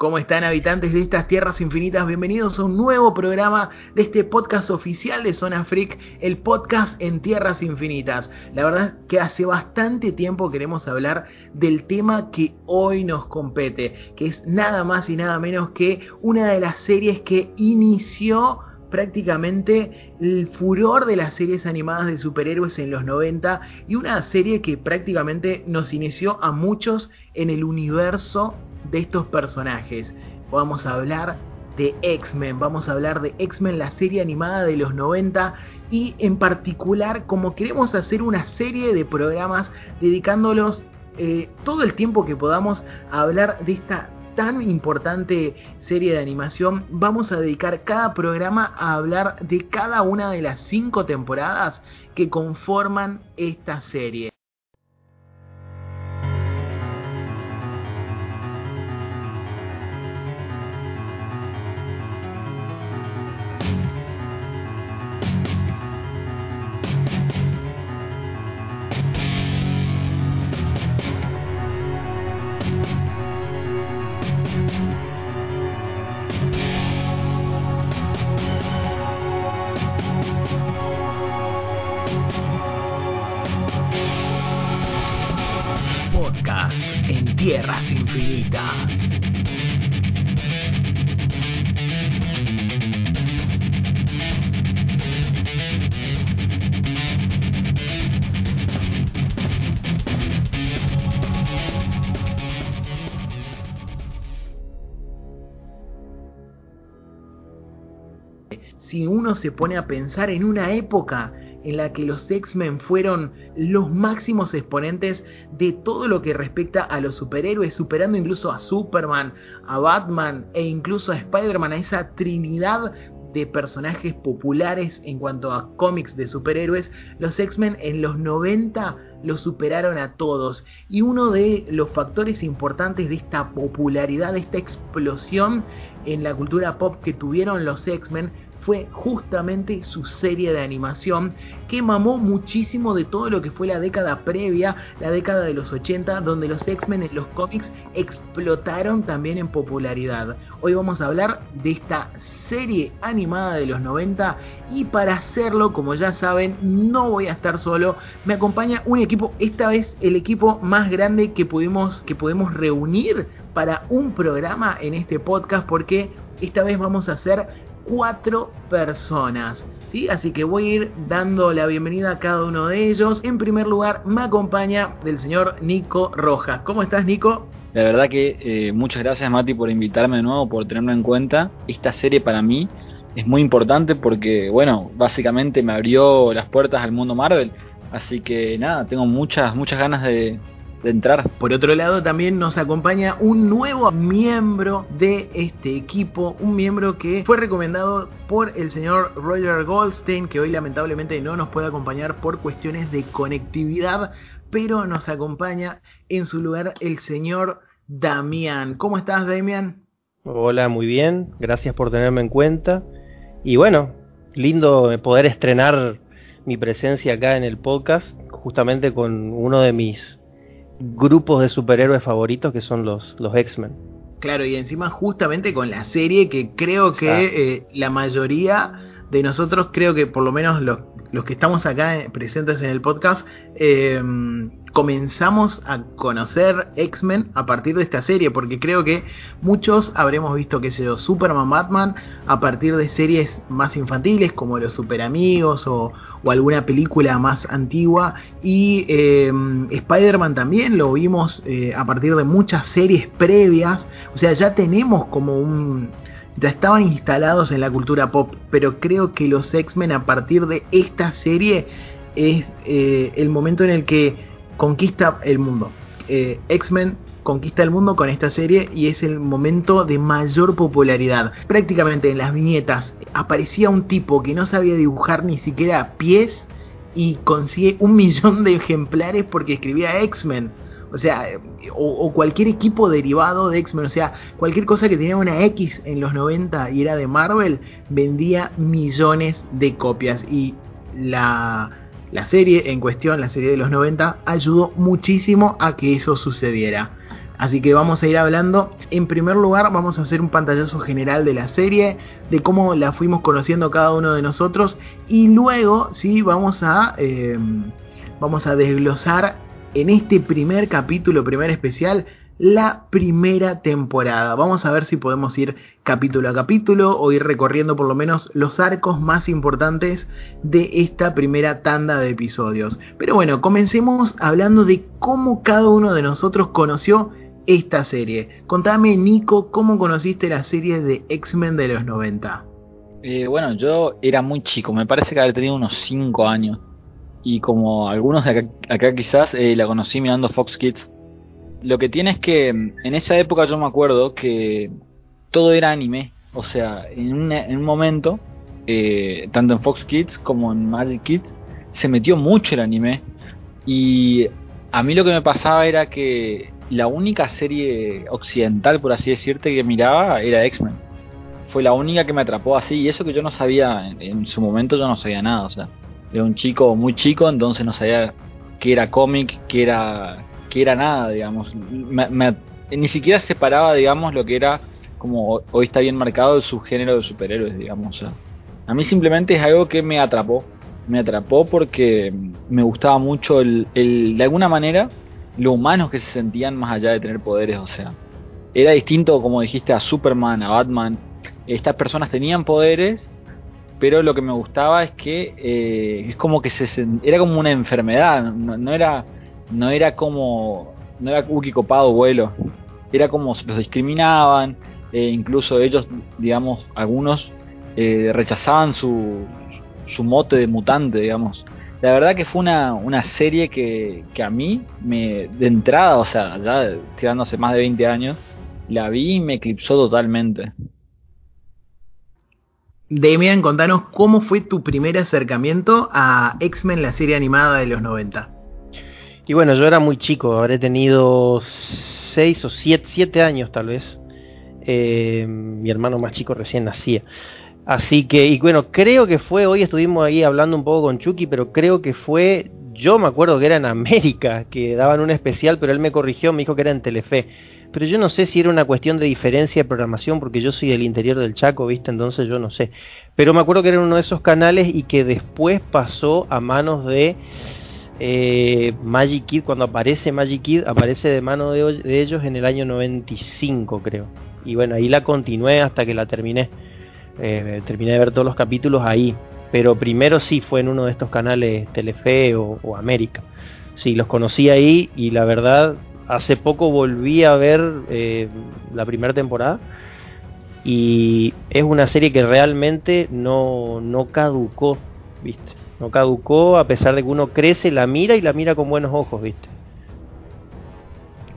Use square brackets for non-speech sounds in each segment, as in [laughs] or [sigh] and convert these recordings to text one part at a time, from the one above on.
¿Cómo están habitantes de estas tierras infinitas? Bienvenidos a un nuevo programa de este podcast oficial de Zona Freak, el podcast en tierras infinitas. La verdad es que hace bastante tiempo queremos hablar del tema que hoy nos compete, que es nada más y nada menos que una de las series que inició prácticamente el furor de las series animadas de superhéroes en los 90 y una serie que prácticamente nos inició a muchos en el universo de estos personajes. Vamos a hablar de X-Men, vamos a hablar de X-Men, la serie animada de los 90 y en particular como queremos hacer una serie de programas dedicándolos eh, todo el tiempo que podamos a hablar de esta tan importante serie de animación, vamos a dedicar cada programa a hablar de cada una de las cinco temporadas que conforman esta serie. Se pone a pensar en una época en la que los X-Men fueron los máximos exponentes de todo lo que respecta a los superhéroes, superando incluso a Superman, a Batman e incluso a Spider-Man, a esa trinidad de personajes populares en cuanto a cómics de superhéroes, los X-Men en los 90 los superaron a todos. Y uno de los factores importantes de esta popularidad, de esta explosión en la cultura pop que tuvieron los X-Men fue justamente su serie de animación que mamó muchísimo de todo lo que fue la década previa, la década de los 80, donde los X-Men en los cómics explotaron también en popularidad. Hoy vamos a hablar de esta serie animada de los 90 y para hacerlo, como ya saben, no voy a estar solo, me acompaña un equipo, esta vez el equipo más grande que pudimos, que podemos reunir para un programa en este podcast porque esta vez vamos a hacer cuatro personas. ¿sí? Así que voy a ir dando la bienvenida a cada uno de ellos. En primer lugar, me acompaña del señor Nico Rojas. ¿Cómo estás, Nico? La verdad que eh, muchas gracias, Mati, por invitarme de nuevo, por tenerlo en cuenta. Esta serie para mí es muy importante porque, bueno, básicamente me abrió las puertas al mundo Marvel. Así que nada, tengo muchas, muchas ganas de, de entrar. Por otro lado, también nos acompaña un nuevo miembro de este equipo, un miembro que fue recomendado por el señor Roger Goldstein, que hoy lamentablemente no nos puede acompañar por cuestiones de conectividad, pero nos acompaña en su lugar el señor Damián. ¿Cómo estás, Damián? Hola, muy bien, gracias por tenerme en cuenta. Y bueno, lindo poder estrenar mi presencia acá en el podcast, justamente con uno de mis grupos de superhéroes favoritos que son los, los X-Men. Claro, y encima justamente con la serie que creo que eh, la mayoría de nosotros, creo que por lo menos los, los que estamos acá eh, presentes en el podcast, eh, comenzamos a conocer X-Men a partir de esta serie, porque creo que muchos habremos visto, que sé yo, Superman, Batman, a partir de series más infantiles como Los Super Amigos o, o alguna película más antigua, y eh, Spider-Man también lo vimos eh, a partir de muchas series previas, o sea, ya tenemos como un ya estaban instalados en la cultura pop, pero creo que los X-Men a partir de esta serie es eh, el momento en el que conquista el mundo. Eh, X-Men conquista el mundo con esta serie y es el momento de mayor popularidad. Prácticamente en las viñetas aparecía un tipo que no sabía dibujar ni siquiera pies y consigue un [laughs] millón de ejemplares porque escribía X-Men. O sea, o, cualquier equipo derivado de X-Men, o sea, cualquier cosa que tenía una X en los 90 y era de Marvel, vendía millones de copias. Y la, la serie en cuestión, la serie de los 90, ayudó muchísimo a que eso sucediera. Así que vamos a ir hablando. En primer lugar, vamos a hacer un pantallazo general de la serie, de cómo la fuimos conociendo cada uno de nosotros. Y luego, sí, vamos a, eh, vamos a desglosar en este primer capítulo, primer especial, la primera temporada. Vamos a ver si podemos ir capítulo a capítulo o ir recorriendo por lo menos los arcos más importantes de esta primera tanda de episodios. Pero bueno, comencemos hablando de cómo cada uno de nosotros conoció esta serie. Contame, Nico, cómo conociste la serie de X-Men de los 90. Eh, bueno, yo era muy chico, me parece que había tenido unos 5 años y como algunos de acá, quizás eh, la conocí mirando Fox Kids. Lo que tiene es que mm, en esa época yo me acuerdo que todo era anime, o sea, en un, en un momento, eh, tanto en Fox Kids como en Magic Kids, se metió mucho el anime y a mí lo que me pasaba era que la única serie occidental, por así decirte, que miraba era X-Men. Fue la única que me atrapó así y eso que yo no sabía, en, en su momento yo no sabía nada, o sea era un chico muy chico, entonces no sabía qué era cómic, qué era, qué era nada, digamos. ni siquiera separaba, digamos, lo que era, como hoy está bien marcado, el subgénero de superhéroes, digamos. a mí simplemente es algo que me atrapó. Me atrapó porque me gustaba mucho el, el, de alguna manera, lo humanos que se sentían más allá de tener poderes, o sea. Era distinto, como dijiste, a Superman, a Batman. Estas personas tenían poderes pero lo que me gustaba es que eh, es como que se era como una enfermedad, no, era no era como no era Uki copado vuelo, era como los discriminaban, e incluso ellos, digamos, algunos eh, rechazaban su, su mote de mutante, digamos. La verdad que fue una, una serie que, que a mí, me, de entrada, o sea, ya tirándose más de 20 años, la vi y me eclipsó totalmente. Demian, contanos cómo fue tu primer acercamiento a X-Men, la serie animada de los 90. Y bueno, yo era muy chico, habré tenido 6 o 7 años tal vez. Eh, mi hermano más chico recién nacía. Así que, y bueno, creo que fue, hoy estuvimos ahí hablando un poco con Chucky, pero creo que fue, yo me acuerdo que era en América, [laughs] que daban un especial, pero él me corrigió, me dijo que era en Telefe pero yo no sé si era una cuestión de diferencia de programación, porque yo soy del interior del Chaco, ¿viste? Entonces yo no sé. Pero me acuerdo que era uno de esos canales y que después pasó a manos de eh, Magic Kid. Cuando aparece Magic Kid, aparece de mano de, ellos en el año 95, creo. Y bueno, ahí la continué hasta que la terminé. Eh, terminé de ver todos los capítulos ahí. Pero primero sí fue en uno de estos canales Telefe o, América. Sí, los conocí ahí y la verdad hace poco volví a ver eh, la primera temporada y es una serie que realmente no, no caducó, ¿viste? No caducó a pesar de que uno crece, la mira y la mira con buenos ojos, ¿viste?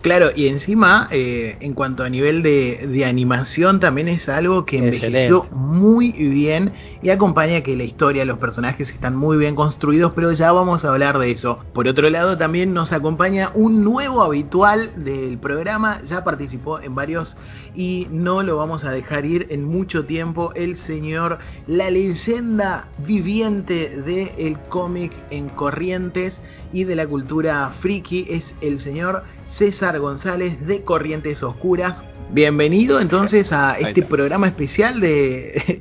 Claro, y encima, eh, en cuanto a nivel de, animación, también es algo que envejeció muy bien y acompaña que la historia, los personajes están muy bien construidos, pero ya vamos a hablar de eso. Por otro lado, también nos acompaña un nuevo habitual del programa, ya participó en varios y no lo vamos a dejar ir en mucho tiempo, el señor, la leyenda viviente del cómic en Corrientes y de la cultura friki, es el señor César González de Corrientes Oscuras. Bienvenido entonces a este programa especial de,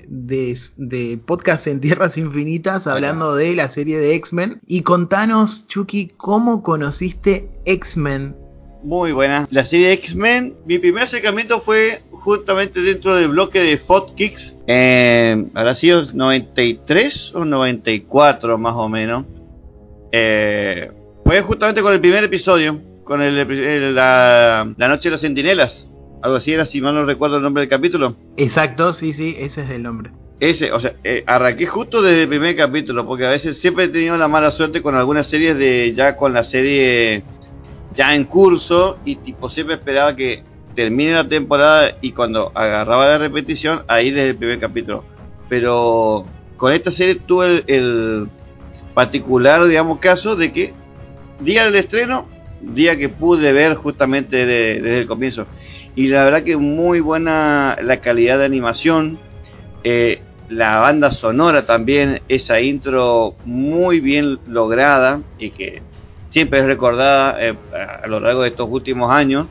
de, podcast en Tierras Infinitas hablando de la serie de X-Men. Y contanos, Chucky, ¿cómo conociste X-Men? Muy buena. La serie de X-Men, mi primer acercamiento fue justamente dentro del bloque de Fotkicks. Eh, habrá sido 93 o 94 más o menos. Eh, fue justamente con el primer episodio con el, la, Noche de los Centinelas. Algo así era, si mal no recuerdo el nombre del capítulo. Exacto, sí, sí, ese es el nombre. Ese, o sea, eh, arranqué justo desde el primer capítulo, porque a veces siempre he tenido la mala suerte con algunas series de ya con la serie ya en curso y tipo siempre esperaba que termine la temporada y cuando agarraba la repetición, ahí desde el primer capítulo. Pero con esta serie tuve el, particular, digamos, caso de que día del estreno, día que pude ver justamente desde el comienzo. Y la verdad que muy buena la calidad de animación, eh, la banda sonora también, esa intro muy bien lograda y que siempre es recordada eh, a lo largo de estos últimos años.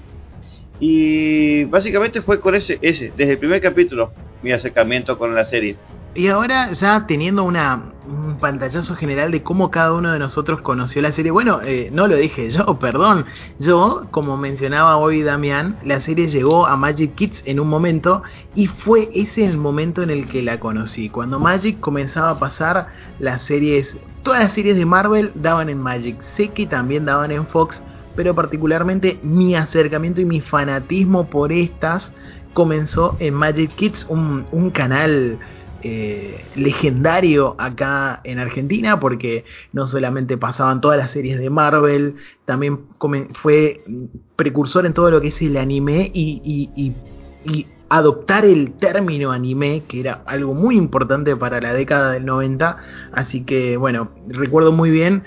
Y básicamente fue con ese, ese, desde el primer capítulo, mi acercamiento con la serie. Y ahora ya teniendo una, un pantallazo general de cómo cada uno de nosotros conoció la serie, bueno, eh, no lo dije yo, [laughs] perdón, yo, como mencionaba hoy Damián, la serie llegó a Magic Kids en un momento y fue ese el momento en el que la conocí, cuando Magic comenzaba a pasar las series, todas las series de Marvel daban en Magic, sé que también daban en Fox, pero particularmente mi acercamiento y mi fanatismo por estas comenzó en Magic Kids, un, canal eh, legendario acá en Argentina porque no solamente pasaban todas las series de Marvel, también fue precursor en todo lo que es el anime y, adoptar el término anime, que era algo muy importante para la década del 90. Así que bueno, recuerdo muy bien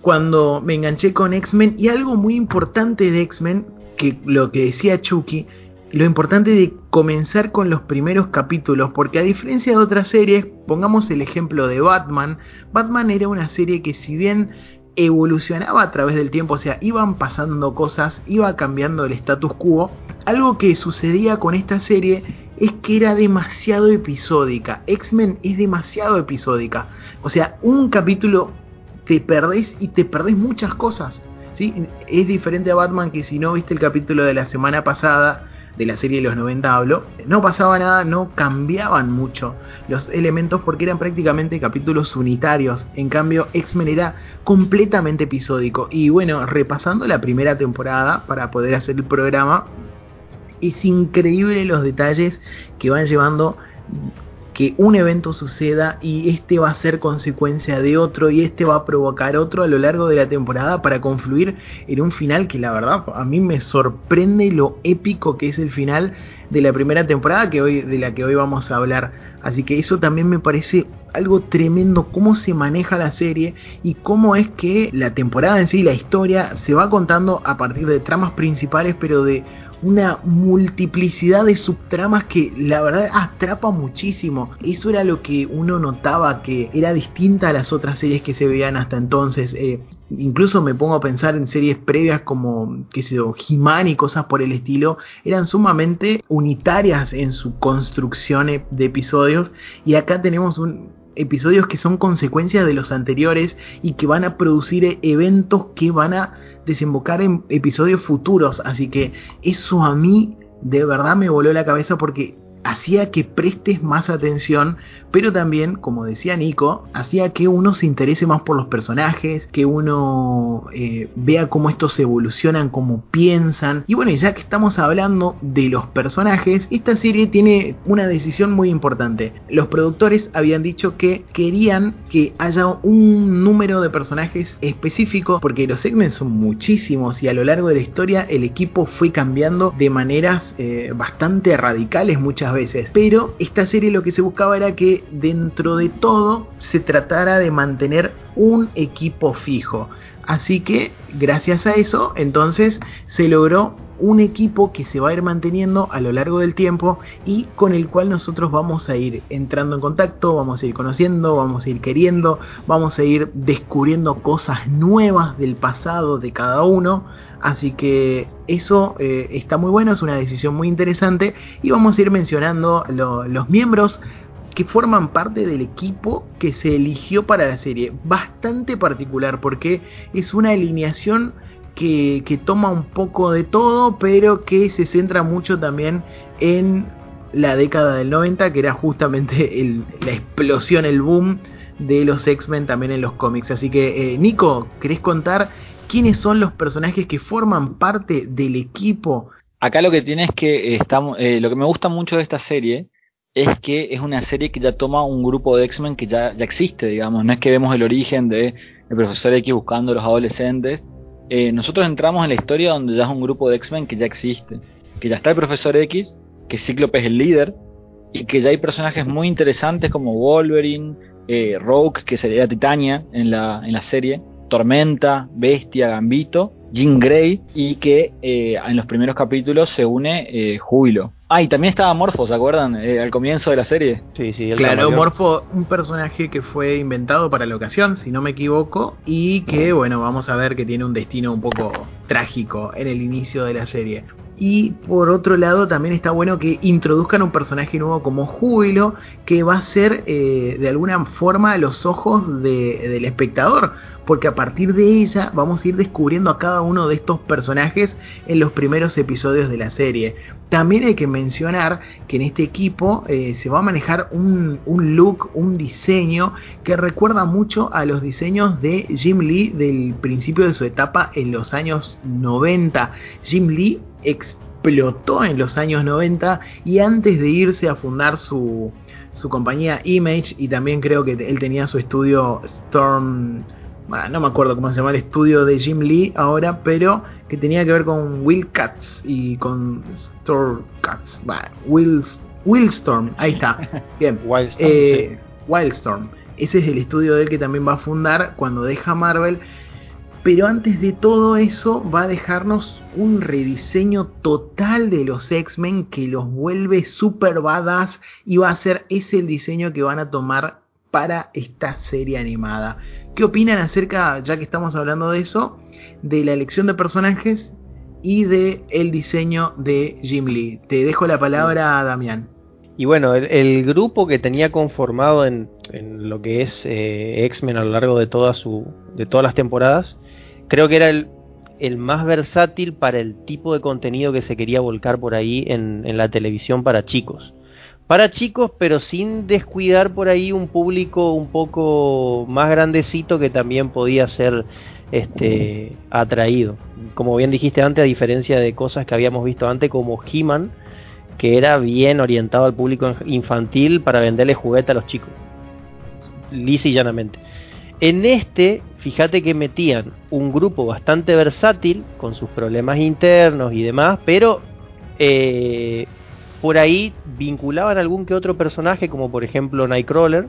cuando me enganché con X-Men y algo muy importante de X-Men, que lo que decía Chucky, lo importante de comenzar con los primeros capítulos, porque a diferencia de otras series, pongamos el ejemplo de Batman, Batman era una serie que si bien evolucionaba a través del tiempo, o sea, iban pasando cosas, iba cambiando el status quo, algo que sucedía con esta serie es que era demasiado episódica, X-Men es demasiado episódica, o sea, un capítulo te perdés y te perdés muchas cosas. ¿Sí? Es diferente a Batman que si no viste el capítulo de la semana pasada, de la serie de los 90 hablo, no pasaba nada, no cambiaban mucho los elementos porque eran prácticamente capítulos unitarios. En cambio, X-Men era completamente episódico. Y bueno, repasando la primera temporada para poder hacer el programa, es increíble los detalles que van llevando que un evento suceda y este va a ser consecuencia de otro y este va a provocar otro a lo largo de la temporada para confluir en un final que la verdad a mí me sorprende lo épico que es el final de la primera temporada que hoy de la que hoy vamos a hablar. Así que eso también me parece algo tremendo cómo se maneja la serie y cómo es que la temporada en sí, la historia se va contando a partir de tramas principales, pero de una multiplicidad de subtramas que la verdad atrapa muchísimo. Eso era lo que uno notaba que era distinta a las otras series que se veían hasta entonces. Eh, incluso me pongo a pensar en series previas como, qué sé yo, He-Man y cosas por el estilo. Eran sumamente unitarias en su construcción e, de episodios. Y acá tenemos un, episodios que son consecuencias de los anteriores y que van a producir e, eventos que van a desembocar en episodios futuros. Así que eso a mí de verdad me voló la cabeza porque hacía que prestes más atención, pero también, como decía Nico, hacía que uno se interese más por los personajes, que uno eh, vea cómo estos evolucionan, cómo piensan. Y bueno, ya que estamos hablando de los personajes, esta serie tiene una decisión muy importante. Los productores habían dicho que querían que haya un número de personajes específico, porque los segmentos son muchísimos y a lo largo de la historia el equipo fue cambiando de maneras eh, bastante radicales muchas veces. Pero esta serie lo que se buscaba era que dentro de todo se tratara de mantener un equipo fijo. Así que gracias a eso entonces se logró un equipo que se va a ir manteniendo a lo largo del tiempo y con el cual nosotros vamos a ir entrando en contacto, vamos a ir conociendo, vamos a ir queriendo, vamos a ir descubriendo cosas nuevas del pasado de cada uno Así que eso eh, está muy bueno, es una decisión muy interesante y vamos a ir mencionando los miembros que forman parte del equipo que se eligió para la serie. Bastante particular porque es una alineación que, toma un poco de todo, pero que se centra mucho también en la década del 90, que era justamente la explosión, el boom de los X-Men también en los cómics. Así que, eh, Nico, ¿querés contar quiénes son los personajes que forman parte del equipo. Acá lo que tiene es que estamos, eh, lo que me gusta mucho de esta serie es que es una serie que ya toma un grupo de X-Men que ya, ya existe, digamos. No es que vemos el origen de el profesor X buscando a los adolescentes, eh, nosotros entramos en la historia donde ya es un grupo de X-Men que ya existe, que ya está el Profesor X, que Cíclope es el líder, y que ya hay personajes muy interesantes como Wolverine, eh, Rogue, que sería Titania en la, en la serie, Tormenta, Bestia, Gambito, Jean Grey y que eh, en los primeros capítulos se une eh, Júbilo. Ah, y también estaba Morfo, ¿se acuerdan? Eh, al comienzo de la serie. Sí, sí, el Claro, camaleón. Morfo, un personaje que fue inventado para la ocasión, si no me equivoco, y que, bueno, vamos a ver que tiene un destino un poco trágico en el inicio de la serie. Y por otro lado, también está bueno que introduzcan un personaje nuevo como Júbilo, que va a ser eh, de alguna forma los ojos de- del espectador, porque a partir de ella vamos a ir descubriendo a cada uno de estos personajes en los primeros episodios de la serie. También hay que mencionar que en este equipo eh, se va a manejar un, un look, un diseño que recuerda mucho a los diseños de Jim Lee del principio de su etapa en los años 90. Jim Lee explotó en los años 90 y antes de irse a fundar su, su compañía Image y también creo que él tenía su estudio Storm no me acuerdo cómo se llama el estudio de Jim Lee ahora, pero que tenía que ver con Will Cats y con Storm Cats. Will, Willstorm, ahí está. [laughs] Bien. Wildstorm, Eh, Wildstorm. Ese es el estudio de él que también va a fundar cuando deja Marvel. Pero antes de todo eso va a dejarnos un rediseño total de los X-Men que los vuelve super badass y va a ser ese el diseño que van a tomar para esta serie animada. ¿Qué opinan acerca, ya que estamos hablando de eso, de la elección de personajes y de el diseño de Jim Lee? Te dejo la palabra a Damián. Y bueno, el, grupo que tenía conformado en, lo que es eh, X-Men a lo largo de, de todas las temporadas, creo que era el, más versátil para el tipo de contenido que se quería volcar por ahí en la televisión para chicos. Para chicos, pero sin descuidar por ahí un público un poco más grandecito que también podía ser este, atraído. Como bien dijiste antes, a diferencia de cosas que habíamos visto antes como He-Man, que era bien orientado al público infantil para venderle juguete a los chicos. Lisa y llanamente. En este, fíjate que metían un grupo bastante versátil, con sus problemas internos y demás, pero eh, por ahí vinculaban algún que otro personaje, como por ejemplo Nightcrawler.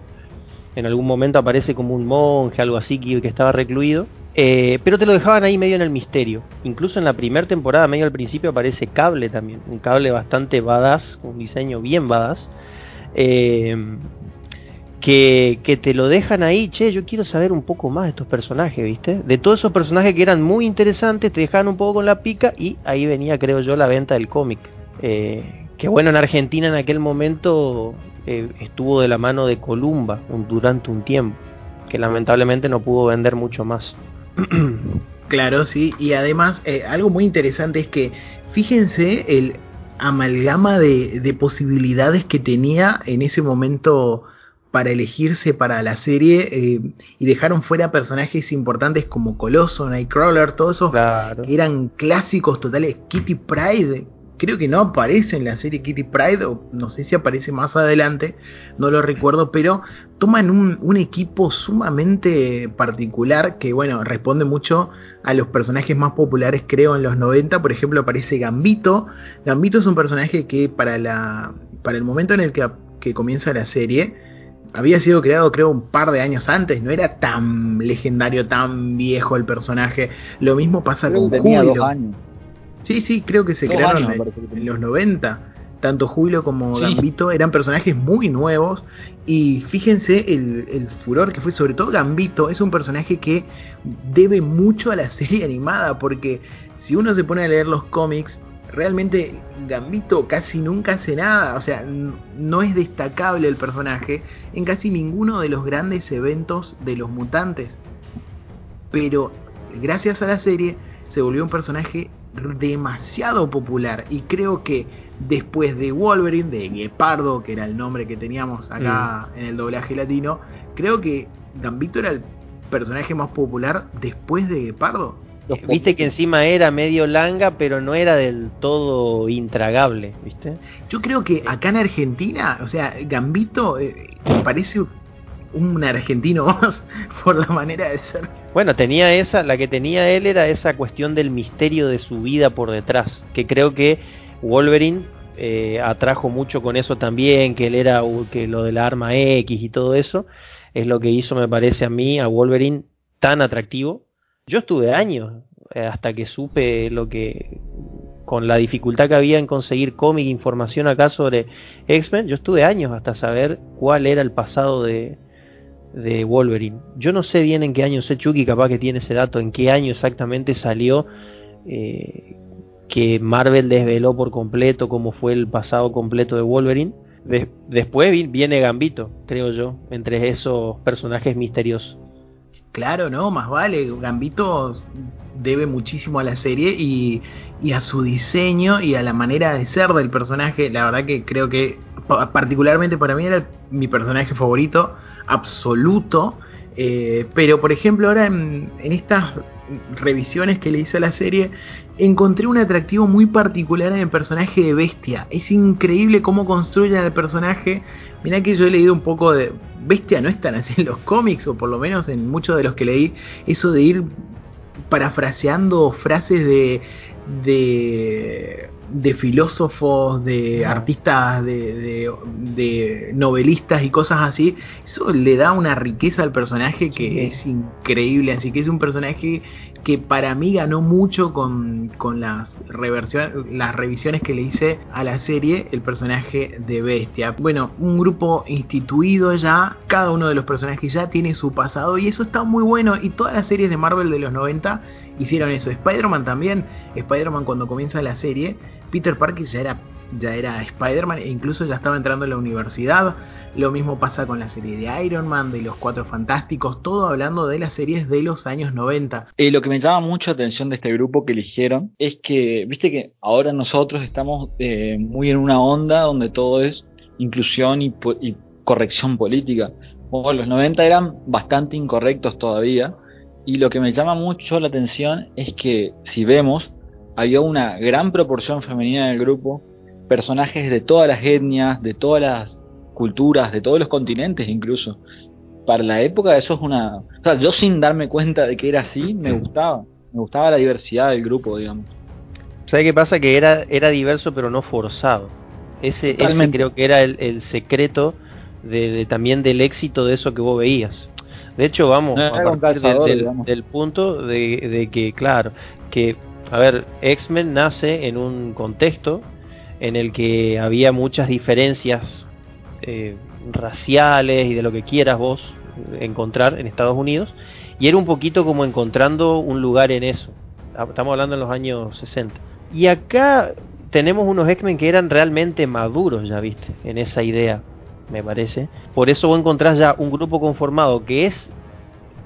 En algún momento aparece como un monje, algo así, que, estaba recluido. Eh, pero te lo dejaban ahí medio en el misterio. Incluso en la primera temporada, medio al principio, aparece Cable también. Un cable bastante badass, un diseño bien badass. Eh, que, que te lo dejan ahí, che, yo quiero saber un poco más de estos personajes, ¿viste? De todos esos personajes que eran muy interesantes, te dejaban un poco con la pica y ahí venía, creo yo, la venta del cómic. Eh, que bueno, en Argentina en aquel momento eh, estuvo de la mano de Columba un- durante un tiempo, que lamentablemente no pudo vender mucho más. [clears throat] Claro, sí, y además eh, algo muy interesante es que fíjense el amalgama de, de posibilidades que tenía en ese momento para elegirse para la serie eh, y dejaron fuera personajes importantes como Coloso, Nightcrawler, todos esos Claro. que eran clásicos totales. Kitty Pride, creo que no aparece en la serie Kitty Pride, o no sé si aparece más adelante, no lo recuerdo, pero toman un, un equipo sumamente particular que, bueno, responde mucho a los personajes más populares, creo, en los 90. Por ejemplo, aparece Gambito. Gambito es un personaje que para, la, para el momento en el que, que comienza la serie, había sido creado creo un par de años antes, no era tan legendario, tan viejo el personaje. Lo mismo pasa Creo con tenía Júbilo. dos años. Sí, sí, creo que se Dos crearon años, en, los 90. Tanto Júbilo como Sí. Gambito eran personajes muy nuevos. Y fíjense el, el furor que fue, sobre todo Gambito, es un personaje que debe mucho a la [laughs] serie animada. Porque si uno se pone a leer los cómics, realmente Gambito casi nunca hace nada. O sea, no es destacable el personaje en casi ninguno de los grandes eventos de los mutantes. Pero gracias a la serie se volvió un personaje demasiado popular y creo que después de Wolverine, de Guepardo, que era el nombre que teníamos acá en el doblaje latino, creo que Gambito era el personaje más popular después de Guepardo. Los Viste que encima era medio langa, pero no era del todo intragable, ¿viste? Yo creo que acá en Argentina, o sea, Gambito eh, parece un argentino [laughs] más por la manera de ser. Bueno, tenía esa, la que tenía él era esa cuestión del misterio de su vida por detrás, que creo que Wolverine eh, atrajo mucho con eso también, que él era que lo de la arma X y todo eso, es lo que hizo, me parece a mí, a Wolverine tan atractivo. Yo estuve años eh, hasta que supe lo que con la dificultad que había en conseguir cómic, información acá sobre X-Men, yo estuve años hasta saber cuál era el pasado de, de Wolverine. Yo no sé bien en qué año, sé Chucky capaz que tiene ese dato, en qué año exactamente salió eh, que Marvel desveló por completo cómo fue el pasado completo de Wolverine. después viene Gambito, creo yo, entre esos personajes misteriosos. Claro, no, más vale. Gambito debe muchísimo a la serie y, y, a su diseño y a la manera de ser del personaje. La verdad que creo que particularmente para mí era mi personaje favorito absoluto. Eh, pero por ejemplo ahora en, estas revisiones que le hice a la serie encontré un atractivo muy particular en el personaje de Bestia. Es increíble cómo construyen el personaje. Mirá que yo he leído un poco de... Bestia no es tan así en los cómics, o por lo menos en muchos de los que leí, eso de ir parafraseando frases de, de filósofos, de artistas, de, de, novelistas y cosas así, eso le da una riqueza al personaje que es increíble. Así que es un personaje que para mí ganó mucho con, con las, las revisiones que le hice a la serie, el personaje de Bestia. Bueno, un grupo instituido ya, cada uno de los personajes ya tiene su pasado y eso está muy bueno y todas las series de Marvel de los 90 hicieron eso. Spider-Man también, Spider-Man cuando comienza la serie, Peter Parker ya era, ya era Spider-Man e incluso ya estaba entrando en la universidad. Lo mismo pasa con la serie de Iron Man, de los Cuatro Fantásticos, todo hablando de las series de los años 90. Eh, lo que me llama mucho atención de este grupo que eligieron es que, viste que ahora nosotros estamos eh, muy en una onda donde todo es inclusión y, corrección política. Los 90 eran bastante incorrectos todavía y lo que me llama mucho la atención es que si vemos, había una gran proporción femenina en el grupo, personajes de todas las etnias, de todas las culturas, de todos los continentes incluso. Para la época eso es una... O sea, yo sin darme cuenta de que era así, me gustaba. Me gustaba la diversidad del grupo, digamos. ¿Sabes qué pasa? Que era, era diverso pero no forzado. Ese, ese creo que era el, secreto de, también del éxito de eso que vos veías. De hecho, vamos a partir del, punto de, que, claro, que, a ver, X-Men nace en un contexto en el que había muchas diferencias eh, raciales y de lo que quieras vos encontrar en Estados Unidos, y era un poquito como encontrando un lugar en eso. Ah, estamos hablando en los años 60. Y acá tenemos unos X-Men que eran realmente maduros, ya viste, en esa idea me parece. Por eso vos encontrás ya un grupo conformado que es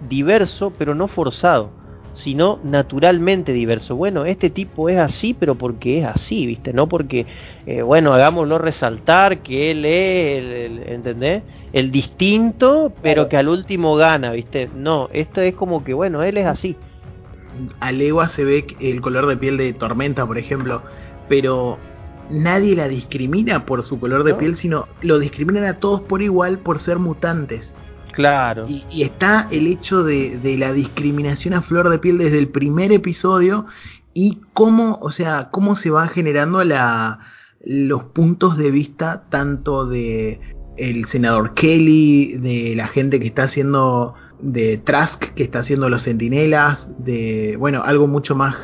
diverso, pero no forzado, sino naturalmente diverso. Bueno, este tipo es así, pero porque es así, ¿viste? No porque, eh, bueno, hagámoslo resaltar que él es, el, ¿entendés? El distinto, pero que al último gana, ¿viste? No, esto es como que, bueno, él es así. A legua se ve el color de piel de Tormenta, por ejemplo, pero nadie la discrimina por su color de piel, sino lo discriminan a todos por igual por ser mutantes. Claro. Y, está el hecho de, de, la discriminación a flor de piel desde el primer episodio y cómo, o sea, cómo se va generando la, los puntos de vista tanto de el senador Kelly, de la gente que está haciendo de Trask, que está haciendo los sentinelas, de, bueno, algo mucho más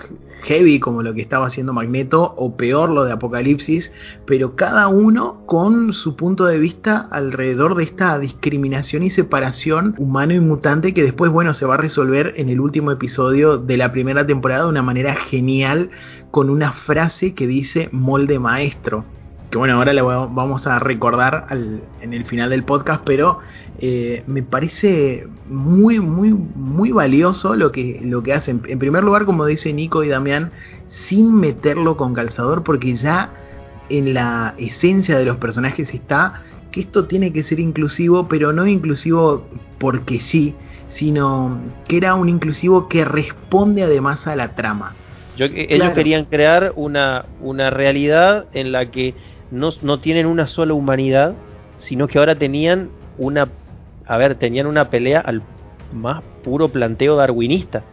heavy como lo que estaba haciendo Magneto, o peor lo de Apocalipsis, pero cada uno con su punto de vista alrededor de esta discriminación y separación humano y mutante que después, bueno, se va a resolver en el último episodio de la primera temporada de una manera genial con una frase que dice molde maestro que bueno, ahora le vamos a recordar en el final del podcast, pero eh, me parece muy, muy, muy valioso lo que, lo que hacen. En primer lugar, como dice Nico y Damián, sin meterlo con calzador, porque ya en la esencia de los personajes está que esto tiene que ser inclusivo, pero no inclusivo porque sí, sino que era un inclusivo que responde además a la trama. ellos querían crear una, una realidad en la que no, tienen una sola humanidad, sino que ahora tenían una, a ver, tenían una pelea al más puro planteo darwinista,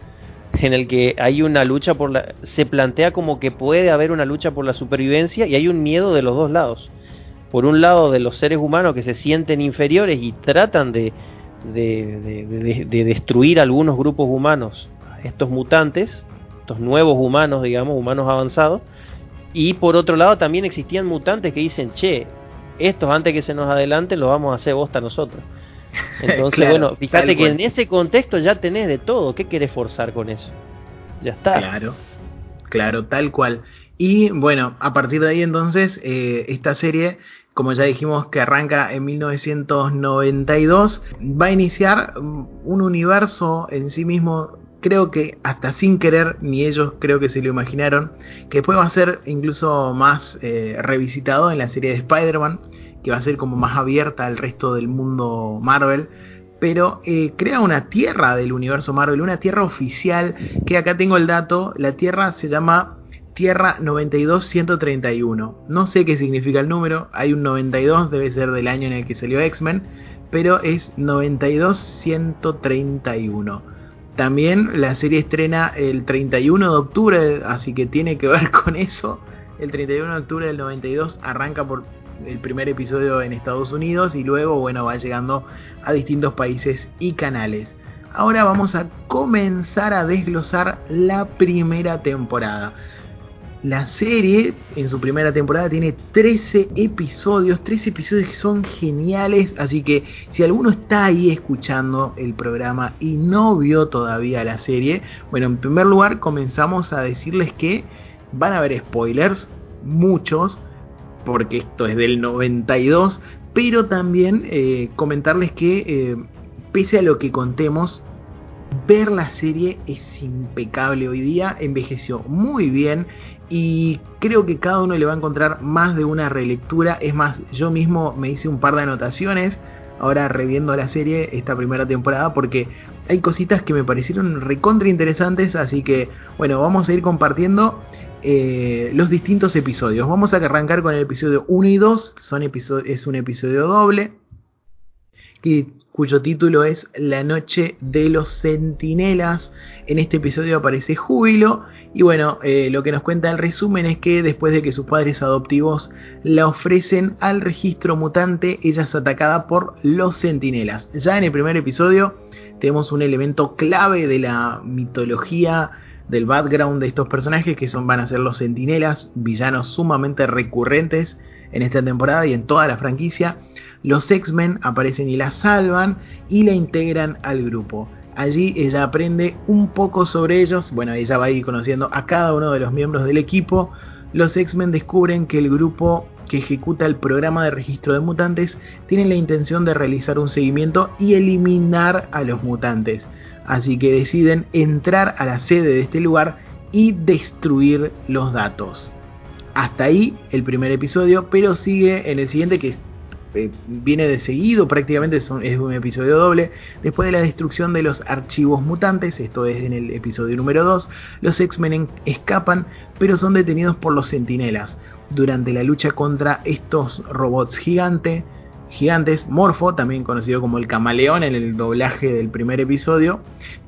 en el que hay una lucha por la... se plantea como que puede haber una lucha por la supervivencia y hay un miedo de los dos lados. Por un lado de los seres humanos que se sienten inferiores y tratan de, de, de destruir algunos grupos humanos, estos mutantes, estos nuevos humanos, digamos, humanos avanzados, y por otro lado también existían mutantes que dicen, che, estos antes que se nos adelanten los vamos a hacer bosta nosotros. [laughs] Entonces, bueno, fíjate que en ese contexto ya tenés de todo. ¿Qué querés forzar con eso? Ya está. Claro, claro, tal cual. Y bueno, a partir de ahí entonces, eh, esta serie, como ya dijimos que arranca en 1992, va a iniciar un universo en sí mismo creo que hasta sin querer, ni ellos creo que se lo imaginaron, que después va a ser incluso más eh, revisitado en la serie de Spider-Man, que va a ser como más abierta al resto del mundo Marvel. Pero eh, crea una tierra del universo Marvel, una tierra oficial, que acá tengo el dato, la tierra se llama Tierra 92131. No sé qué significa el número, hay un 92, debe ser del año en el que salió X-Men, pero es 92131. También la serie estrena el 31 de octubre, así que tiene que ver [laughs] con eso. El 31 de octubre del 92 arranca por el primer episodio en Estados Unidos y luego, bueno, va llegando a distintos países y canales. Ahora vamos a comenzar a desglosar la primera temporada. La serie en su primera temporada tiene 13 episodios, 13 episodios que son geniales, así que si alguno está ahí escuchando el programa y no vio todavía la serie, bueno, en primer lugar comenzamos a decirles que van a haber spoilers, muchos, porque esto es del 92, pero también eh, comentarles que eh, pese a lo que contemos, ver la serie es impecable hoy día, envejeció muy bien y creo que cada uno le va a encontrar más de una relectura. Es más, yo mismo me hice un par de anotaciones ahora reviendo la serie esta primera temporada porque hay cositas que me parecieron recontra interesantes, así que bueno, vamos a ir compartiendo eh, los distintos episodios. Vamos a arrancar con el episodio 1 y 2, son es un episodio doble cuyo título es La Noche de los Centinelas. En este episodio aparece Júbilo y bueno, eh, lo que nos cuenta el resumen es que después de que sus padres adoptivos la ofrecen al registro mutante, ella es atacada por los Centinelas. Ya en el primer episodio tenemos un elemento clave de la mitología del background de estos personajes que son van a ser los Centinelas, villanos sumamente recurrentes en esta temporada y en toda la franquicia. Los X-Men aparecen y la salvan y la integran al grupo. Allí ella aprende un poco sobre ellos, bueno, ella va a ir conociendo a cada uno de los miembros del equipo. Los X-Men descubren que el grupo que ejecuta el programa de registro de mutantes tiene la intención de realizar un seguimiento y eliminar a los mutantes. Así que deciden entrar a la sede de este lugar y destruir los datos. Hasta ahí el primer episodio, pero sigue en el siguiente que eh, viene de seguido, prácticamente es un, episodio doble. Después de la destrucción de los archivos mutantes, esto es en el episodio número 2, los X-Men escapan, pero son detenidos por los Centinelas. Durante la lucha contra estos robots gigantes, Morfo, también conocido como el camaleón en el doblaje del primer episodio,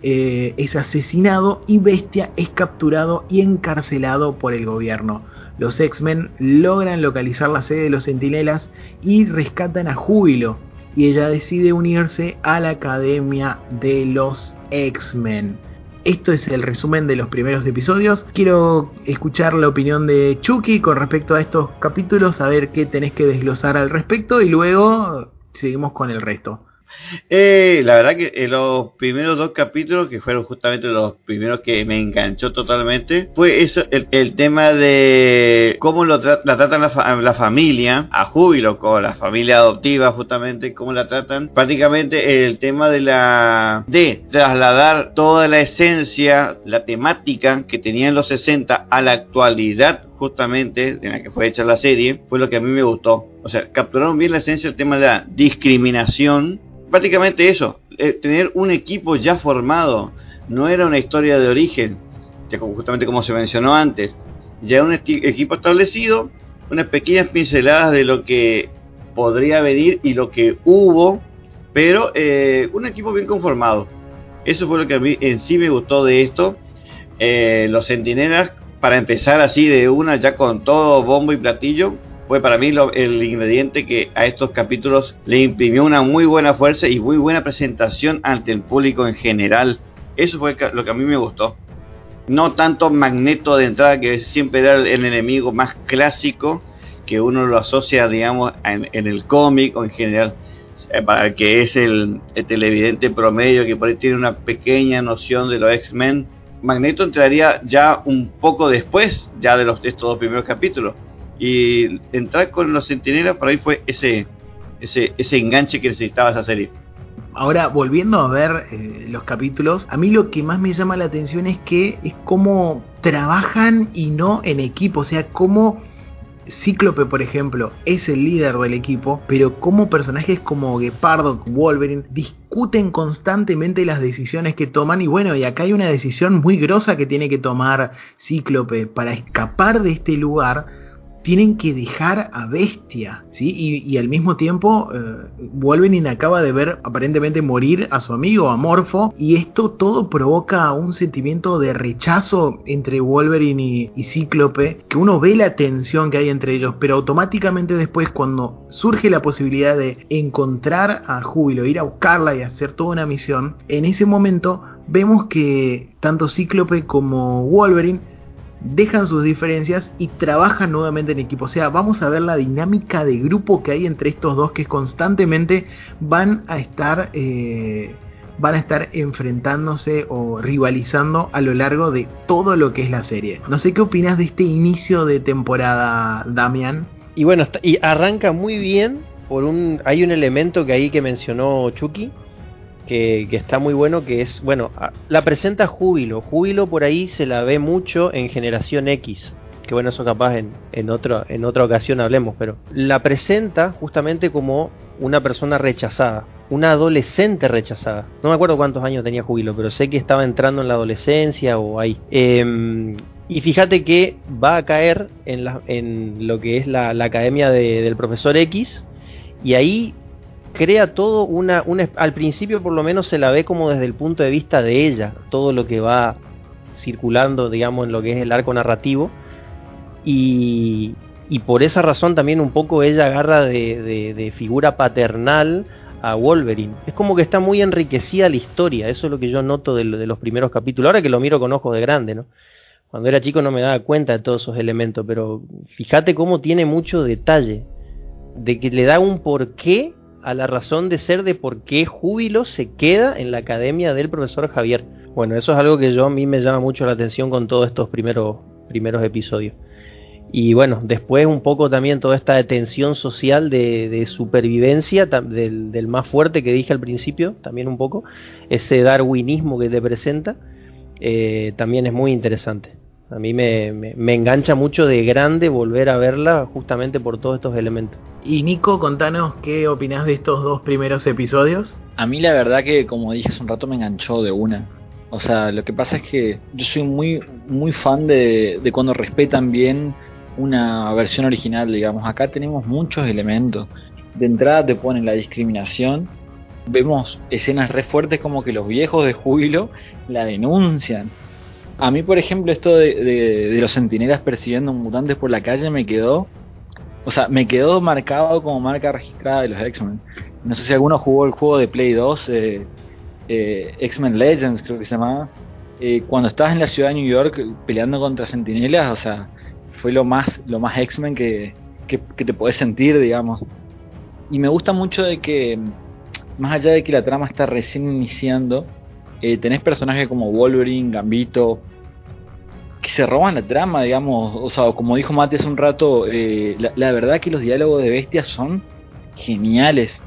eh, es asesinado y Bestia es capturado y encarcelado por el gobierno. Los X-Men logran localizar la sede de los Centinelas y rescatan a Júbilo. Y ella decide unirse a la Academia de los X-Men. Esto es el resumen de los primeros episodios. Quiero escuchar la opinión de Chucky con respecto a estos capítulos, a ver qué tenés que desglosar al respecto y luego seguimos con el resto. Eh, la verdad que en los primeros dos capítulos, que fueron justamente los primeros que me enganchó totalmente, fue eso, el, tema de cómo lo la tratan la, familia, a Júbilo, con la familia adoptiva justamente, cómo la tratan. Prácticamente el tema de la de trasladar toda la esencia, la temática que tenía en los 60 a la actualidad justamente en la que fue hecha la serie, fue lo que a mí me gustó. O sea, capturaron bien la esencia del tema de la discriminación prácticamente eso, eh, tener un equipo ya formado, no era una historia de origen, justamente como se mencionó antes, ya un equipo establecido, unas pequeñas pinceladas de lo que podría venir y lo que hubo, pero eh, un equipo bien conformado. Eso fue lo que a mí en sí me gustó de esto. Eh, los centinelas, para empezar así de una, ya con todo bombo y platillo, fue para mí el ingrediente que a estos capítulos le imprimió una muy buena fuerza y muy buena presentación ante el público en general. Eso fue lo que a mí me gustó. No tanto Magneto de entrada, que siempre era el enemigo más clásico, que uno lo asocia, digamos, en, en el cómic o en general, eh, para que es el, el, televidente promedio, que por ahí tiene una pequeña noción de los X-Men. Magneto entraría ya un poco después, ya de los estos dos primeros capítulos. Y entrar con los Centinelas, por ahí fue ese, ese, ese enganche que necesitaba esa serie. Ahora, volviendo a ver eh, los capítulos, a mí lo que más me llama la atención es que es cómo trabajan y no en equipo, o sea, cómo Cíclope, por ejemplo, es el líder del equipo, pero como personajes como Gepardo, Wolverine, discuten constantemente las decisiones que toman y bueno, y acá hay una decisión muy grosa que tiene que tomar Cíclope para escapar de este lugar tienen que dejar a Bestia, ¿sí? Y, y al mismo tiempo eh, Wolverine acaba de ver aparentemente morir a su amigo, a Morpho, y esto todo provoca un sentimiento de rechazo entre Wolverine y, y Cíclope, que uno ve la tensión que hay entre ellos, pero automáticamente después cuando surge la posibilidad de encontrar a Júbilo, ir a buscarla y hacer toda una misión, en ese momento vemos que tanto Cíclope como Wolverine dejan sus diferencias y trabajan nuevamente en equipo. O sea, vamos a ver la dinámica de grupo que hay entre estos dos que constantemente van a estar eh, van a estar enfrentándose o rivalizando a lo largo de todo lo que es la serie. No sé qué opinas de este inicio de temporada, Damian. Y bueno, y arranca muy bien por un hay un elemento que ahí que mencionó Chucky que, está muy bueno, que es, bueno, la presenta Júbilo. Júbilo por ahí se la ve mucho en Generación X. Que bueno, eso capaz en, en, otro, en otra ocasión hablemos, pero la presenta justamente como una persona rechazada, una adolescente rechazada. No me acuerdo cuántos años tenía Júbilo, pero sé que estaba entrando en la adolescencia o ahí. Eh, y fíjate que va a caer en, la, en lo que es la, la academia de, del profesor X, y ahí crea todo una, al principio por lo menos se la ve como desde el punto de vista de ella, todo lo que va circulando, digamos, en lo que es el arco narrativo. Y, por esa razón también un poco ella agarra de, figura paternal a Wolverine. Es como que está muy enriquecida la historia, eso es lo que yo noto de, de los primeros capítulos, ahora que lo miro con ojos de grande, ¿no? Cuando era chico no me daba cuenta de todos esos elementos, pero fíjate cómo tiene mucho detalle, de que le da un porqué a la razón de ser de por qué Júbilo se queda en la academia del profesor Javier. Bueno, eso es algo que yo a mí me llama mucho la atención con todos estos primeros, primeros episodios. Y bueno, después un poco también toda esta tensión social de, supervivencia del, del, más fuerte que dije al principio, también un poco, ese darwinismo que te presenta, eh, también es muy interesante. A mí me, me, me, engancha mucho de grande volver a verla justamente por todos estos elementos. Y Nico, contanos qué opinás de estos dos primeros episodios. A mí la verdad que, como dije hace un rato, me enganchó de una. O sea, lo que pasa es que yo soy muy, muy fan de, de cuando respetan bien una versión original, digamos. Acá tenemos muchos elementos. De entrada te ponen la discriminación. Vemos escenas re fuertes como que los viejos de júbilo la denuncian a mí, por ejemplo, esto de, los centinelas persiguiendo mutantes por la calle me quedó. O sea, me quedó marcado como marca registrada de los X-Men. No sé si alguno jugó el juego de Play 2, eh, eh, X-Men Legends, creo que se llamaba. Eh, cuando estabas en la ciudad de New York peleando contra centinelas, o sea, fue lo más, lo más X-Men que, que, te podés sentir, digamos. Y me gusta mucho de que, más allá de que la trama está recién iniciando, tenés personajes como Wolverine, Gambito, que se roban la trama, digamos, o sea, como dijo Mate hace un rato, eh, la, verdad que los diálogos de Bestia son geniales.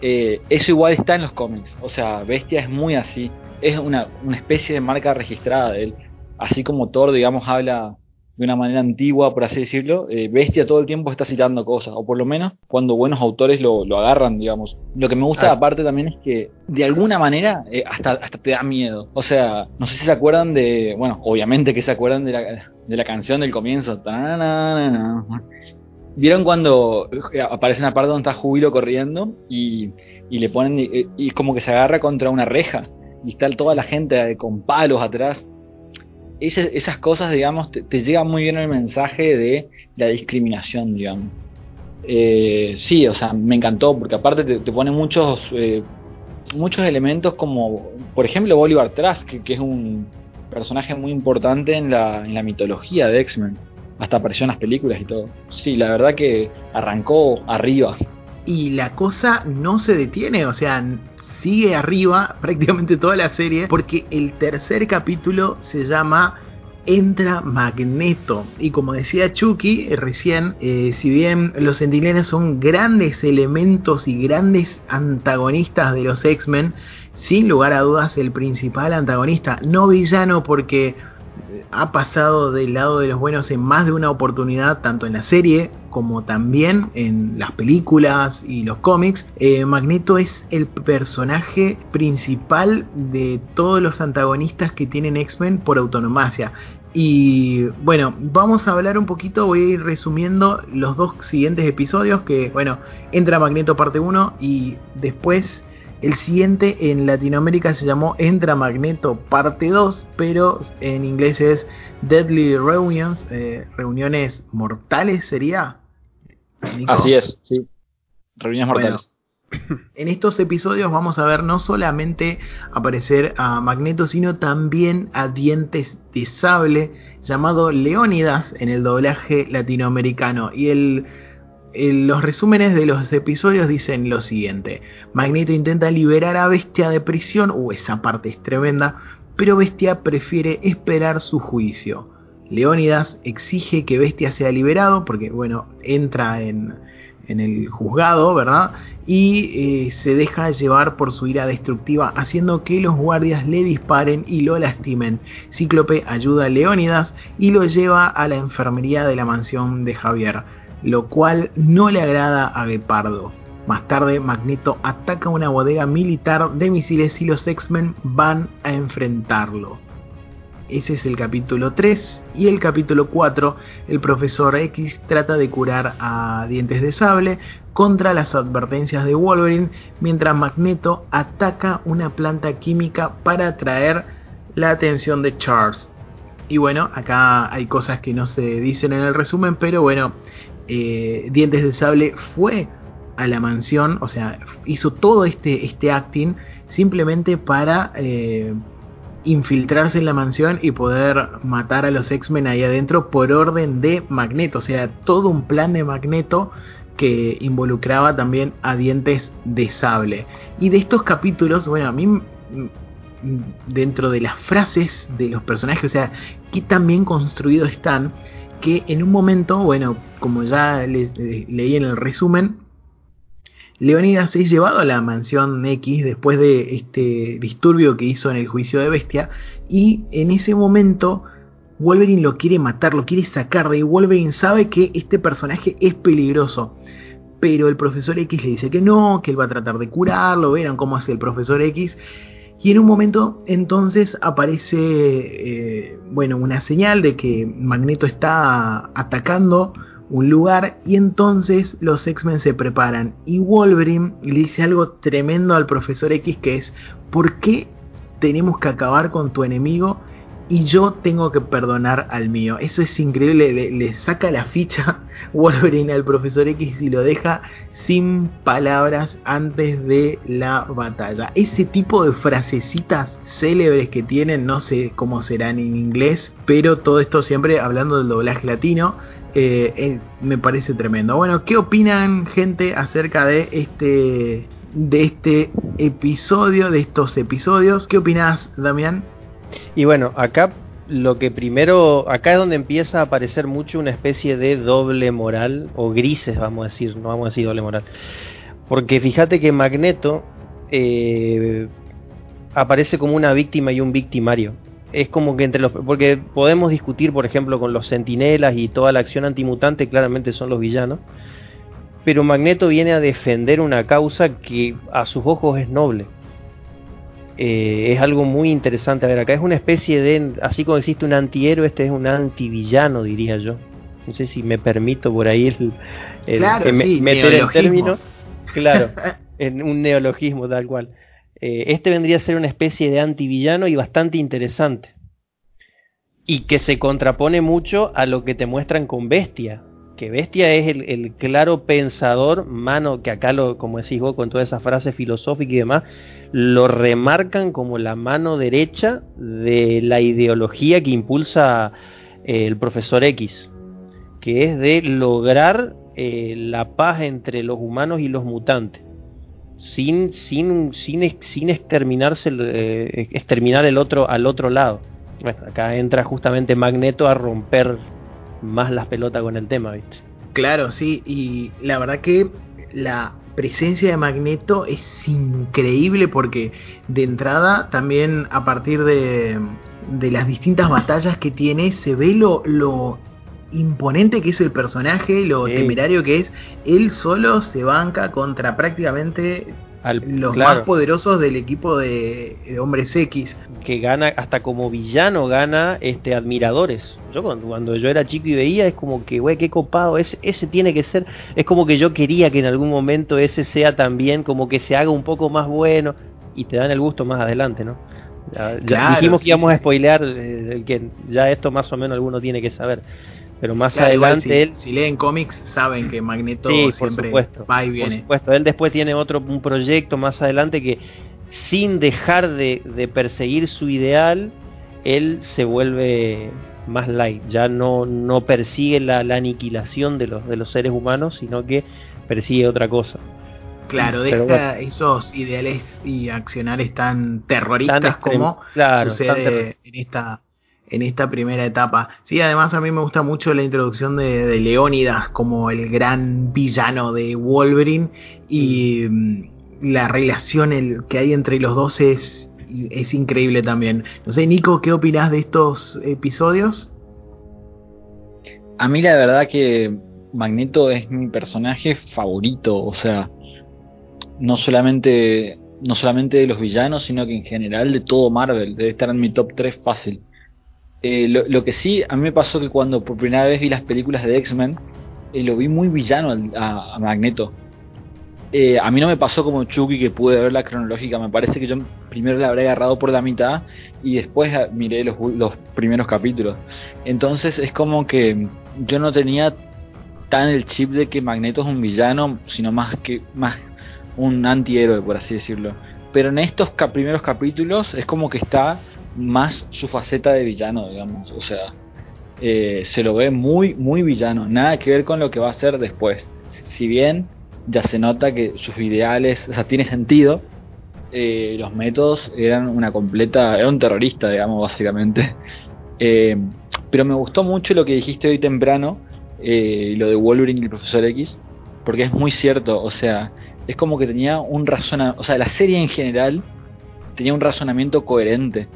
Eh, eso igual está en los cómics, o sea, Bestia es muy así, es una, una especie de marca registrada de él, así como Thor, digamos, habla de una manera antigua, por así decirlo, eh, Bestia todo el tiempo está citando cosas, o por lo menos cuando buenos autores lo, lo agarran, digamos. Lo que me gusta ah. aparte también es que de alguna manera eh, hasta, hasta te da miedo. O sea, no sé si se acuerdan de, bueno, obviamente que se acuerdan de la, de la canción del comienzo. [laughs] ¿Vieron cuando eh, aparece una parte donde está Júbilo corriendo y, y le ponen, y, y como que se agarra contra una reja? y está toda la gente con palos atrás. Esas cosas, digamos, te, llega muy bien el mensaje de la discriminación, digamos. Eh, sí, o sea, me encantó porque aparte te, pone muchos eh, muchos elementos como, por ejemplo, Bolívar Trask, que, es un personaje muy importante en la, en la mitología de X-Men. Hasta apareció en las películas y todo. Sí, la verdad que arrancó arriba. Y la cosa no se detiene, o sea, sigue arriba [laughs] prácticamente toda la serie porque el tercer capítulo se llama entra Magneto. Y como decía Chucky eh, recién, eh, si bien los Centinelas son grandes elementos y grandes antagonistas de los X-Men, sin lugar a dudas el principal antagonista, no villano porque ha pasado del lado de los buenos en más de una oportunidad, tanto en la serie como también en las películas y los cómics. Eh, Magneto es el personaje principal de todos los antagonistas que tienen X-Men por autonomacia. Y bueno, vamos a hablar un poquito, voy a ir resumiendo los dos siguientes episodios, que bueno, entra Magneto parte 1 y después el siguiente en Latinoamérica se llamó Entra Magneto parte 2, pero en inglés es Deadly Reunions, eh, reuniones mortales sería. Así es, sí. Reuniones mortales. [clears throat] en estos episodios vamos a ver no solamente aparecer a Magneto, sino también a Dientes de Sable, llamado Leónidas en el doblaje latinoamericano. Y el los resúmenes de los episodios dicen lo siguiente. Magneto intenta liberar a Bestia de prisión, uh, esa parte es tremenda, pero Bestia prefiere esperar su juicio. Leónidas exige que Bestia sea liberado porque, bueno, entra en, el juzgado, ¿verdad? Y eh, se deja llevar por su ira destructiva, haciendo que los guardias le disparen y lo lastimen. Cíclope ayuda a Leónidas y lo lleva a la enfermería de la mansión de Javier lo cual no le agrada a Gepardo. Más tarde, Magneto ataca una bodega militar de misiles y los X-Men van a enfrentarlo. Ese es el capítulo 3 y el capítulo 4, el profesor X trata de curar a Dientes de Sable contra las advertencias de Wolverine mientras Magneto ataca una planta química para atraer la atención de Charles. Y bueno, acá hay cosas que no se dicen en el resumen, pero bueno, eh, Dientes de Sable fue a la mansión, o sea, hizo todo este, este acting simplemente para eh, infiltrarse en la mansión y poder matar a los X-Men ahí adentro por orden de Magneto, o sea, todo un plan de Magneto que involucraba también a Dientes de Sable. Y de estos capítulos, bueno, a mí dentro de las frases de los personajes, o sea, que tan bien construidos están, que en un momento, bueno, como ya les, eh, leí en el resumen, Leonidas es llevado a la mansión X después de este disturbio que hizo en el juicio de Bestia y en ese momento Wolverine lo quiere matar, lo quiere sacar de. Wolverine sabe que este personaje es peligroso. Pero el profesor X le dice que no, que él va a tratar de curarlo. Verán cómo hace el profesor X. Y en un momento entonces aparece eh, bueno, una señal de que Magneto está atacando un lugar y entonces los X-Men se preparan y Wolverine le dice algo tremendo al profesor X que es ¿por qué tenemos que acabar con tu enemigo y yo tengo que perdonar al mío. Eso es increíble, le, saca la ficha [laughs] Wolverine al profesor X y lo deja sin palabras antes de la batalla. Ese tipo de frasecitas célebres que tienen, no sé cómo serán en inglés, pero todo esto siempre hablando del doblaje latino. Eh, eh, me parece tremendo. Bueno, ¿qué opinan gente acerca de este de este episodio, de estos episodios? ¿Qué opinas, Damián? Y bueno, acá lo que primero, acá es donde empieza a aparecer mucho una especie de doble moral, o grises vamos a decir, no vamos a decir doble moral. Porque fíjate que Magneto eh, aparece como una víctima y un victimario. Es como que entre los... Porque podemos discutir, por ejemplo, con los sentinelas y toda la acción antimutante, claramente son los villanos. Pero Magneto viene a defender una causa que a sus ojos es noble eh, es algo muy interesante. A ver, acá es una especie de, así como existe un antihéroe, este es un antivillano, diría yo. No sé si me permito por ahí el, meter el término. Claro, [laughs] en un neologismo tal cual. Eh, este vendría a ser una especie de antivillano y bastante interesante. Y que se contrapone mucho a lo que te muestran con Bestia. Que Bestia es el, claro pensador, mano, que acá, lo, como decís vos, con toda esa frase filosófica y demás, lo remarcan como la mano derecha de la ideología que impulsa eh, el profesor X, que es de lograr eh, la paz entre los humanos y los mutantes, sin, sin, sin, sin exterminarse, eh, exterminar el otro al otro lado. Bueno, acá entra justamente Magneto a romper más las pelotas con el tema, ¿viste? Claro, sí, y la verdad que la presencia de Magneto es increíble porque de entrada también a partir de, de las distintas batallas que tiene se ve lo, lo imponente que es el personaje, lo Sí. temerario que es. Él solo se banca contra prácticamente Al- los claro, más poderosos del equipo de, de Hombres X. que gana, hasta como villano gana este admiradores. Yo cuando, cuando yo era chico y veía, es como que, güey, qué copado, ese, ese tiene que ser, es como que yo quería que en algún momento ese sea también, como que se haga un poco más bueno, y te dan el gusto más adelante, ¿no? Ya, dijimos sí, que íbamos sí, a spoilear, eh, que ya esto más o menos alguno tiene que saber. Pero más Claro, igual adelante si, él si leen cómics saben que Magneto Sí, por siempre supuesto. va y Por viene. supuesto, él después tiene otro un proyecto más adelante que sin dejar de, de perseguir su ideal, él se vuelve más light, ya no, no persigue la, la aniquilación de los, de los seres humanos, sino que persigue otra cosa. Claro, deja esos ideales y accionares tan terroristas Tan como claro, sucede terror- en esta en esta primera etapa. Sí, además a mí me gusta mucho la introducción de, Leónidas como el gran villano de Wolverine y mm, la relación el, que hay entre los dos es, es increíble también. No sé, Nico, ¿qué opinas de estos episodios? A mí la verdad que Magneto es mi personaje favorito, o sea, no solamente no solamente de los villanos, sino que en general de todo Marvel, debe estar en mi top 3 fácil. Eh, lo, lo que sí, a mí me pasó que cuando por primera vez vi las películas de X-Men, eh, lo vi muy villano al- a, Magneto. Eh, a mí no me pasó como Chucky que pude ver la cronológica, me parece que yo primero la habré agarrado por la mitad y después ah, miré los, los primeros capítulos. Entonces es como que yo no tenía tan el chip de que Magneto es un villano, sino más que más un antihéroe, por así decirlo. Pero en estos primeros capítulos es como que está más su faceta de villano, digamos. O sea, eh, se lo ve muy, muy villano. Nada que ver con lo que va a hacer después. Si bien ya se nota que sus ideales, o sea, tiene sentido, eh, los métodos eran una completa, era un terrorista, digamos, básicamente. [laughs] Eh, pero me gustó mucho lo que dijiste hoy temprano, lo de Wolverine y el Profesor X, porque es muy cierto, o sea, es como que tenía un razonamiento, o sea, la serie en general tenía un razonamiento coherente,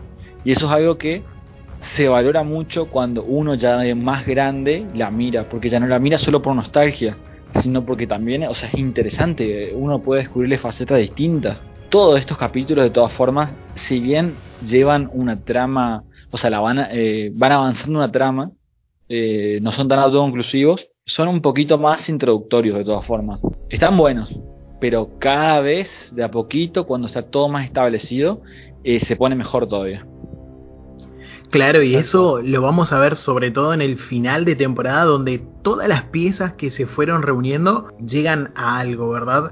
y eso es algo que se valora mucho cuando uno ya de más grande la mira, porque ya no la mira solo por nostalgia, sino porque también, o sea, es interesante, uno puede descubrirle facetas distintas. Todos estos capítulos, de todas formas, si bien llevan una trama, o sea, la van, eh, van avanzando una trama, eh, no son tan autoconclusivos, son un poquito más introductorios de todas formas. Están buenos, pero cada vez, de a poquito, cuando está todo más establecido, eh, se pone mejor todavía. Claro, y eso lo vamos a ver sobre todo en el final de temporada donde todas las piezas que se fueron reuniendo llegan a algo, ¿verdad?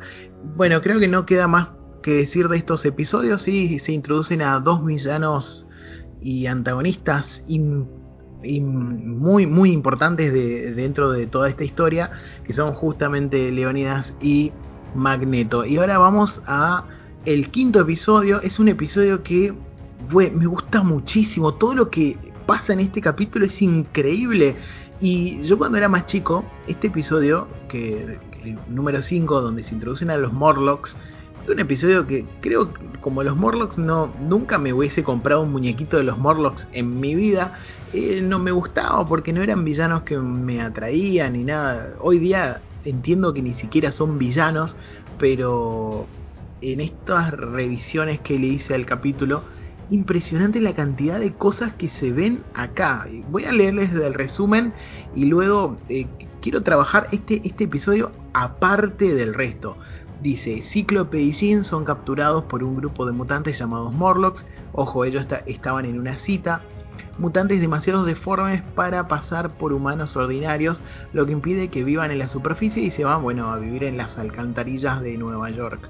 Bueno, creo que no queda más que decir de estos episodios, sí, se introducen a dos villanos y antagonistas muy, muy importantes de, dentro de toda esta historia, que son justamente Leonidas y Magneto. Y ahora vamos a el quinto episodio, es un episodio que Me gusta muchísimo. Todo lo que pasa en este capítulo es increíble. Y yo cuando era más chico, este episodio, que el número 5, donde se introducen a los Morlocks, es un episodio que creo que como los Morlocks no nunca me hubiese comprado un muñequito de los Morlocks en mi vida. eh, no me gustaba porque no eran villanos que me atraían ni nada. Hoy día entiendo que ni siquiera son villanos, pero en estas revisiones que le hice al capítulo, impresionante la cantidad de cosas que se ven acá. Voy a leerles el resumen y luego eh, quiero trabajar este, este episodio aparte del resto. Dice, Cíclope y Jean son capturados por un grupo de mutantes llamados Morlocks. Ojo, ellos estaban en una cita. Mutantes demasiado deformes para pasar por humanos ordinarios, lo que impide que vivan en la superficie y se van, bueno, a vivir en las alcantarillas de Nueva York.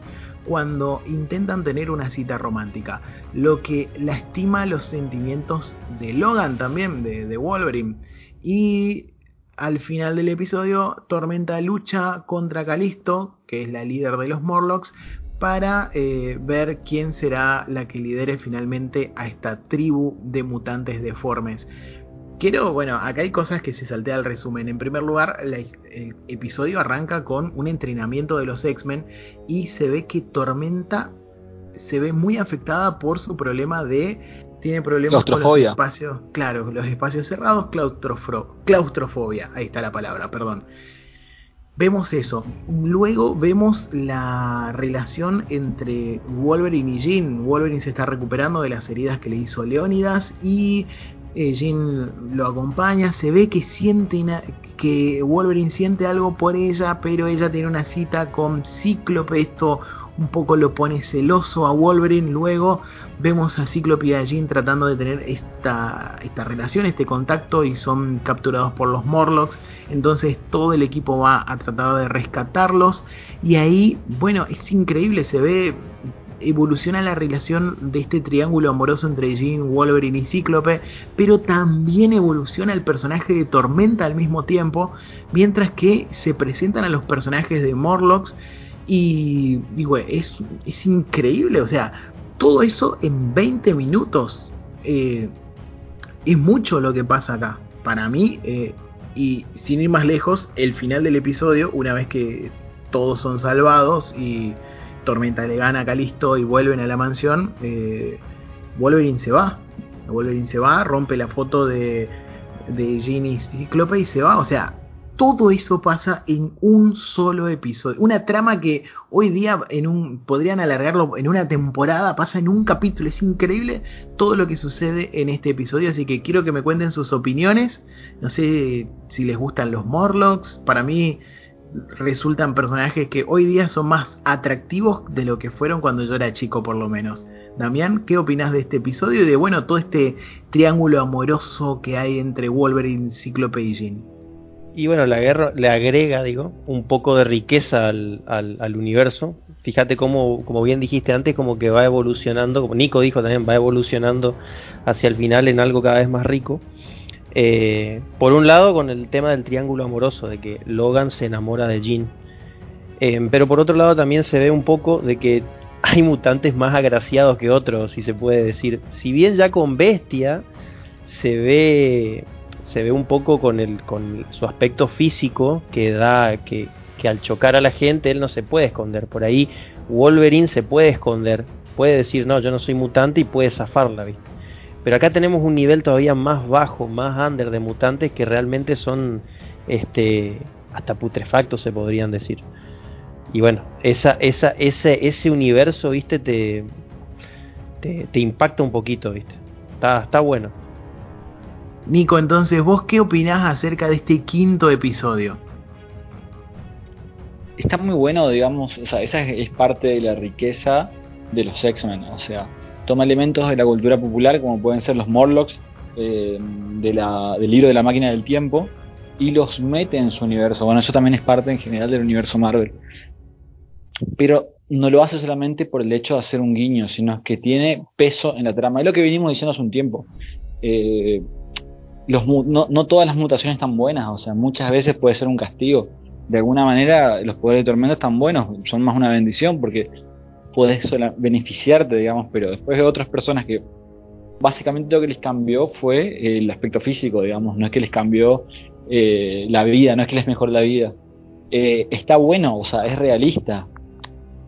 Cuando intentan tener una cita romántica, lo que lastima los sentimientos de Logan también, de, Wolverine. Y al final del episodio, Tormenta lucha contra Calisto, que es la líder de los Morlocks, para eh, ver quién será la que lidere finalmente a esta tribu de mutantes deformes. Quiero, bueno, acá hay cosas que se saltea al resumen. En primer lugar, el episodio arranca con un entrenamiento de los X-Men y se ve que Tormenta se ve muy afectada por su problema de tiene problemas con los espacios, claro, los espacios cerrados, claustrofobia, ahí está la palabra, perdón. Vemos eso. Luego vemos la relación entre Wolverine y Jean. Wolverine se está recuperando de las heridas que le hizo Leónidas y eh, Jean lo acompaña. Se ve que siente que Wolverine siente algo por ella, pero ella tiene una cita con Cíclope. Esto un poco lo pone celoso a Wolverine. Luego vemos a Cíclope y a Jean tratando de tener esta, esta relación, este contacto y son capturados por los Morlocks. Entonces todo el equipo va a tratar de rescatarlos y ahí, bueno, es increíble, se ve evoluciona la relación de este triángulo amoroso entre Jean, Wolverine y Cíclope, pero también evoluciona el personaje de Tormenta al mismo tiempo, mientras que se presentan a los personajes de Morlocks y digo, es, es increíble, o sea, todo eso en 20 minutos. Eh, es mucho lo que pasa acá. Para mí, eh, y sin ir más lejos, el final del episodio, una vez que todos son salvados y Tormenta le gana a Calisto y vuelven a la mansión, eh, Wolverine se va. Wolverine se va, rompe la foto de, de Ginny Cíclope y se va. O sea, todo eso pasa en un solo episodio. Una trama que hoy día en un, podrían alargarlo en una temporada, pasa en un capítulo. Es increíble todo lo que sucede en este episodio. Así que quiero que me cuenten sus opiniones. No sé si les gustan los Morlocks. Para mí resultan personajes que hoy día son más atractivos de lo que fueron cuando yo era chico por lo menos. Damián, ¿qué opinas de este episodio y de bueno todo este triángulo amoroso que hay entre Wolverine, Cíclope y Jean? Y bueno, la guerra le agrega, digo, un poco de riqueza al, al, universo. Fíjate cómo, como bien dijiste antes, como que va evolucionando, como Nico dijo también, va evolucionando hacia el final en algo cada vez más rico. Eh, por un lado, con el tema del triángulo amoroso, de que Logan se enamora de Jean. Eh, pero por otro lado también se ve un poco de que hay mutantes más agraciados que otros, si se puede decir. Si bien ya con Bestia se ve se ve un poco con, el, con su aspecto físico que da que, que al chocar a la gente él no se puede esconder. Por ahí Wolverine se puede esconder, puede decir no, yo no soy mutante y puede zafarla, ¿viste? Pero acá tenemos un nivel todavía más bajo, más under de mutantes que realmente son este hasta putrefactos se podrían decir. Y bueno, esa, esa, ese, ese universo, viste, te, te, te impacta un poquito, viste. Está, está bueno. Nico, entonces, ¿vos qué opinás acerca de este quinto episodio? Está muy bueno, digamos, o sea, esa es, parte de la riqueza de los X-Men, o sea, toma elementos de la cultura popular como pueden ser los Morlocks eh, de del libro de la máquina del tiempo y los mete en su universo. Bueno, eso también es parte en general del universo Marvel. Pero no lo hace solamente por el hecho de hacer un guiño, sino que tiene peso en la trama. Es lo que venimos diciendo hace un tiempo. Eh, no, no, todas las mutaciones están buenas, o sea, muchas veces puede ser un castigo. De alguna manera, los poderes de tormenta están buenos, son más una bendición porque puedes beneficiarte, digamos, pero después de otras personas que básicamente lo que les cambió fue el aspecto físico, digamos, no es que les cambió eh, la vida, no es que les mejoró la vida. Eh, está bueno, o sea, es realista.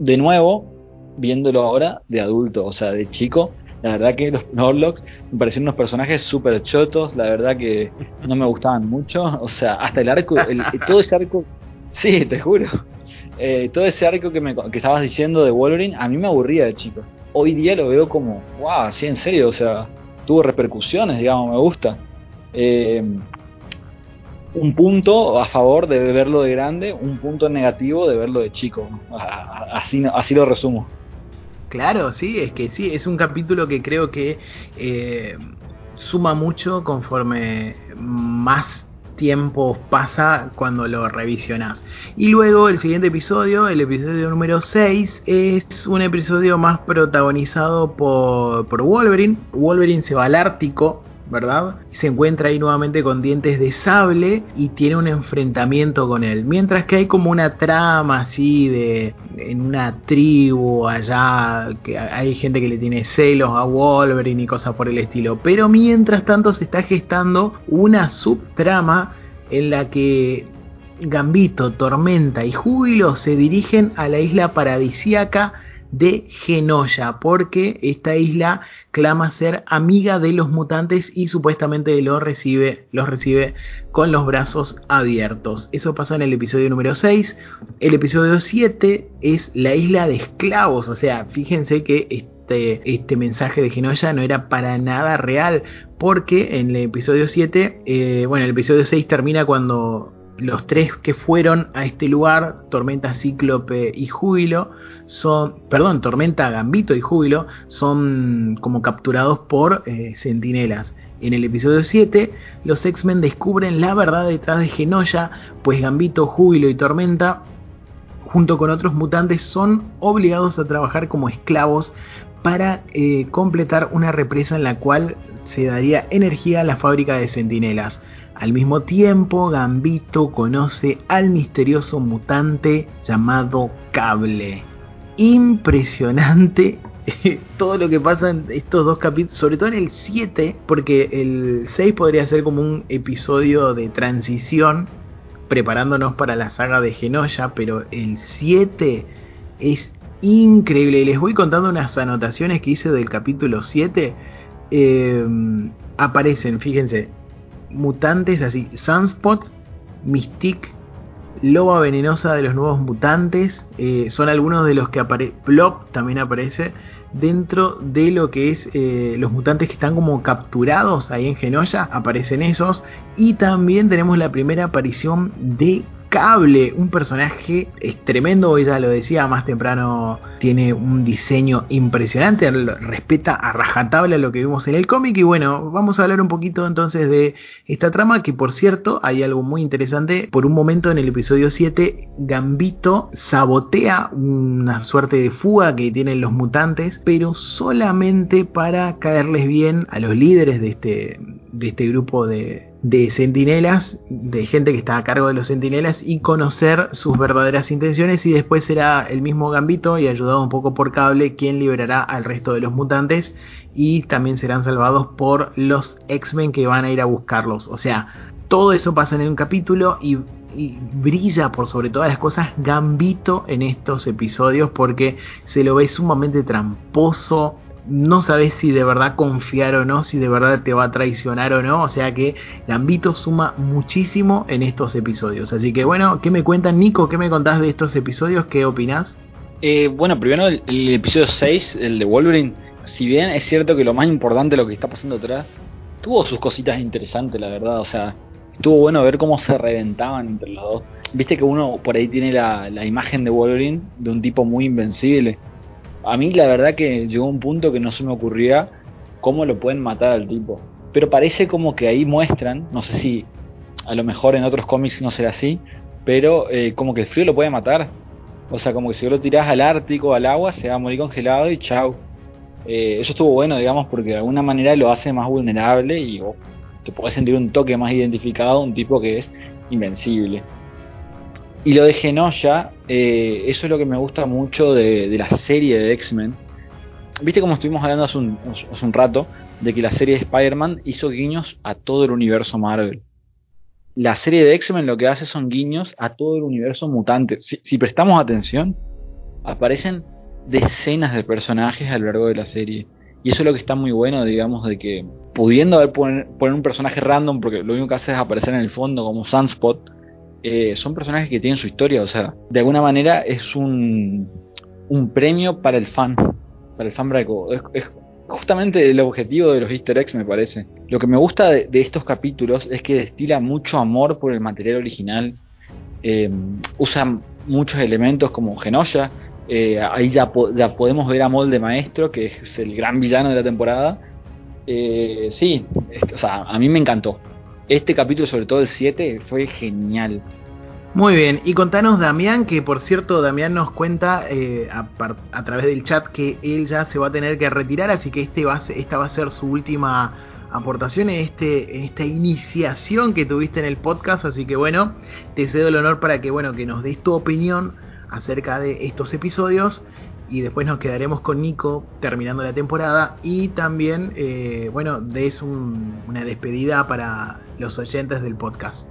De nuevo, viéndolo ahora de adulto, o sea, de chico, la verdad que los Norlocks me parecieron unos personajes súper chotos, la verdad que no me gustaban mucho. O sea, hasta el arco, todo ese arco, sí, te juro. Eh, todo ese arco que, me, que estabas diciendo de Wolverine, a mí me aburría de chico. Hoy día lo veo como, wow, sí, en serio, o sea, tuvo repercusiones, digamos, me gusta. Eh, un punto a favor de verlo de grande, un punto negativo de verlo de chico. [laughs] Así, así lo resumo. Claro, sí, es que sí, es un capítulo que creo que eh, suma mucho conforme más tiempo pasa cuando lo revisionas. Y luego el siguiente episodio, el episodio número 6, es un episodio más protagonizado por, por Wolverine. Wolverine se va al Ártico ¿verdad? Se encuentra ahí nuevamente con dientes de sable y tiene un enfrentamiento con él. Mientras que hay como una trama así de en una tribu allá, que hay gente que le tiene celos a Wolverine y cosas por el estilo. Pero mientras tanto se está gestando una subtrama en la que Gambito, Tormenta y Júbilo se dirigen a la isla paradisíaca de Genoya, porque esta isla clama ser amiga de los mutantes y supuestamente los recibe, los recibe con los brazos abiertos. Eso pasó en el episodio número 6. El episodio 7 es la isla de esclavos, o sea, fíjense que este, este mensaje de Genoya no era para nada real, porque en el episodio 7, eh, bueno, el episodio 6 termina cuando los tres que fueron a este lugar, Tormenta Cíclope y Júbilo, son, perdón, Tormenta Gambito y Júbilo, son como capturados por eh, sentinelas. En el episodio 7, los X-Men descubren la verdad detrás de Genoya, pues Gambito, Júbilo y Tormenta, junto con otros mutantes, son obligados a trabajar como esclavos para eh, completar una represa en la cual se daría energía a la fábrica de sentinelas. Al mismo tiempo, Gambito conoce al misterioso mutante llamado Cable. Impresionante todo lo que pasa en estos dos capítulos, sobre todo en el 7, porque el 6 podría ser como un episodio de transición preparándonos para la saga de Genoya, pero el 7 es increíble. Les voy contando unas anotaciones que hice del capítulo 7. Eh, aparecen, fíjense, mutantes así, Sunspot, Mystique, Loba Venenosa de los Nuevos Mutantes, eh, son algunos de los que aparece, Blob también aparece dentro de lo que es eh, los mutantes que están como capturados ahí en Genoya, aparecen esos, y también tenemos la primera aparición de Cable, un personaje es tremendo, ya lo decía más temprano, tiene un diseño impresionante, respeta a rajatabla lo que vimos en el cómic y bueno, vamos a hablar un poquito entonces de esta trama que por cierto hay algo muy interesante, por un momento en el episodio 7 Gambito sabotea una suerte de fuga que tienen los mutantes, pero solamente para caerles bien a los líderes de este, de este grupo de, de centinelas, de gente que está a cargo de los centinelas y conocer sus verdaderas intenciones y después será el mismo Gambito y ayudado un poco por cable quien liberará al resto de los mutantes y también serán salvados por los X-Men que van a ir a buscarlos. O sea, todo eso pasa en un capítulo y, y brilla por sobre todas las cosas Gambito en estos episodios porque se lo ve sumamente tramposo, no sabes si de verdad confiar o no, si de verdad te va a traicionar o no. O sea que Gambito suma muchísimo en estos episodios. Así que bueno, ¿qué me cuentan Nico? ¿Qué me contás de estos episodios? ¿Qué opinás? Eh, bueno, primero el, episodio 6, el de Wolverine. Si bien es cierto que lo más importante, lo que está pasando atrás, tuvo sus cositas interesantes, la verdad. O sea, estuvo bueno ver cómo se reventaban entre los dos. Viste que uno por ahí tiene la, la imagen de Wolverine de un tipo muy invencible a mí la verdad que llegó un punto que no se me ocurría cómo lo pueden matar al tipo. Pero parece como que ahí muestran, no sé si a lo mejor en otros cómics no será así, pero eh, como que el frío lo puede matar. O sea, como que si lo tirás al Ártico, al agua, se va a morir congelado y chau. Eh, eso estuvo bueno, digamos, porque de alguna manera lo hace más vulnerable y te puedes sentir un toque más identificado, un tipo que es invencible. Y lo de Genoya, eh, eso es lo que me gusta mucho de, la serie de X-Men. Viste como estuvimos hablando hace un, hace un rato, de que la serie de Spider-Man hizo guiños a todo el universo Marvel. La serie de X-Men lo que hace son guiños a todo el universo mutante. Si, prestamos atención, aparecen decenas de personajes a lo largo de la serie. Y eso es lo que está muy bueno, digamos, de que pudiendo haber poner, poner un personaje random, porque lo único que hace es aparecer en el fondo como Sunspot, eh, son personajes que tienen su historia, o sea, de alguna manera es un, un premio para el fan, para el fan braco. Es, justamente el objetivo de los easter eggs me parece. Lo que me gusta de, estos capítulos es que destila mucho amor por el material original. Eh, usa muchos elementos como Genoya. Eh, ahí ya, podemos ver a Molde Maestro, que es el gran villano de la temporada. Eh, sí, o sea, a mí me encantó. Este capítulo, sobre todo el 7, fue genial. Muy bien, y contanos Damián, que por cierto Damián nos cuenta eh, a, través del chat que él ya se va a tener que retirar, así que este va esta va a ser su última aportación en, este, en esta iniciación que tuviste en el podcast, así que bueno, te cedo el honor para que, bueno, que nos des tu opinión acerca de estos episodios y después nos quedaremos con Nico terminando la temporada y también, eh, bueno, des una despedida para los oyentes del podcast.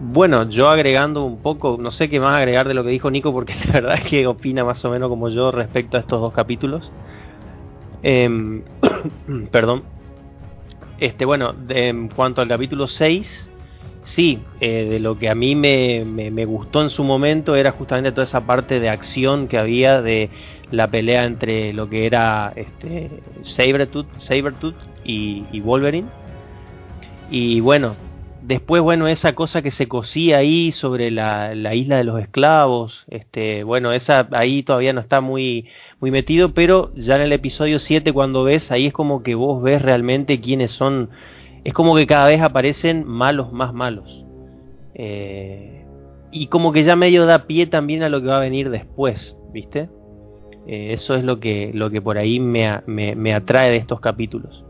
Bueno, yo agregando un poco, no sé qué más agregar de lo que dijo Nico, porque [laughs] la verdad es que opina más o menos como yo respecto a estos dos capítulos. Em, [coughs] perdón. Este, bueno, en cuanto al capítulo 6, sí, eh, de lo que a mí me, me, gustó en su momento era justamente toda esa parte de acción que había de la pelea entre lo que era este, Sabretooth, Sabertooth y, y Wolverine. Y bueno, Después, bueno, esa cosa que se cosía ahí sobre la, isla de los esclavos, este, bueno, esa ahí todavía no está muy, muy metido, pero ya en el episodio 7 cuando ves, ahí es como que vos ves realmente quiénes son, es como que cada vez aparecen malos más malos. Eh, y como que ya medio da pie también a lo que va a venir después, ¿viste? Eh, eso es lo que, lo que por ahí me, me, me atrae de estos capítulos.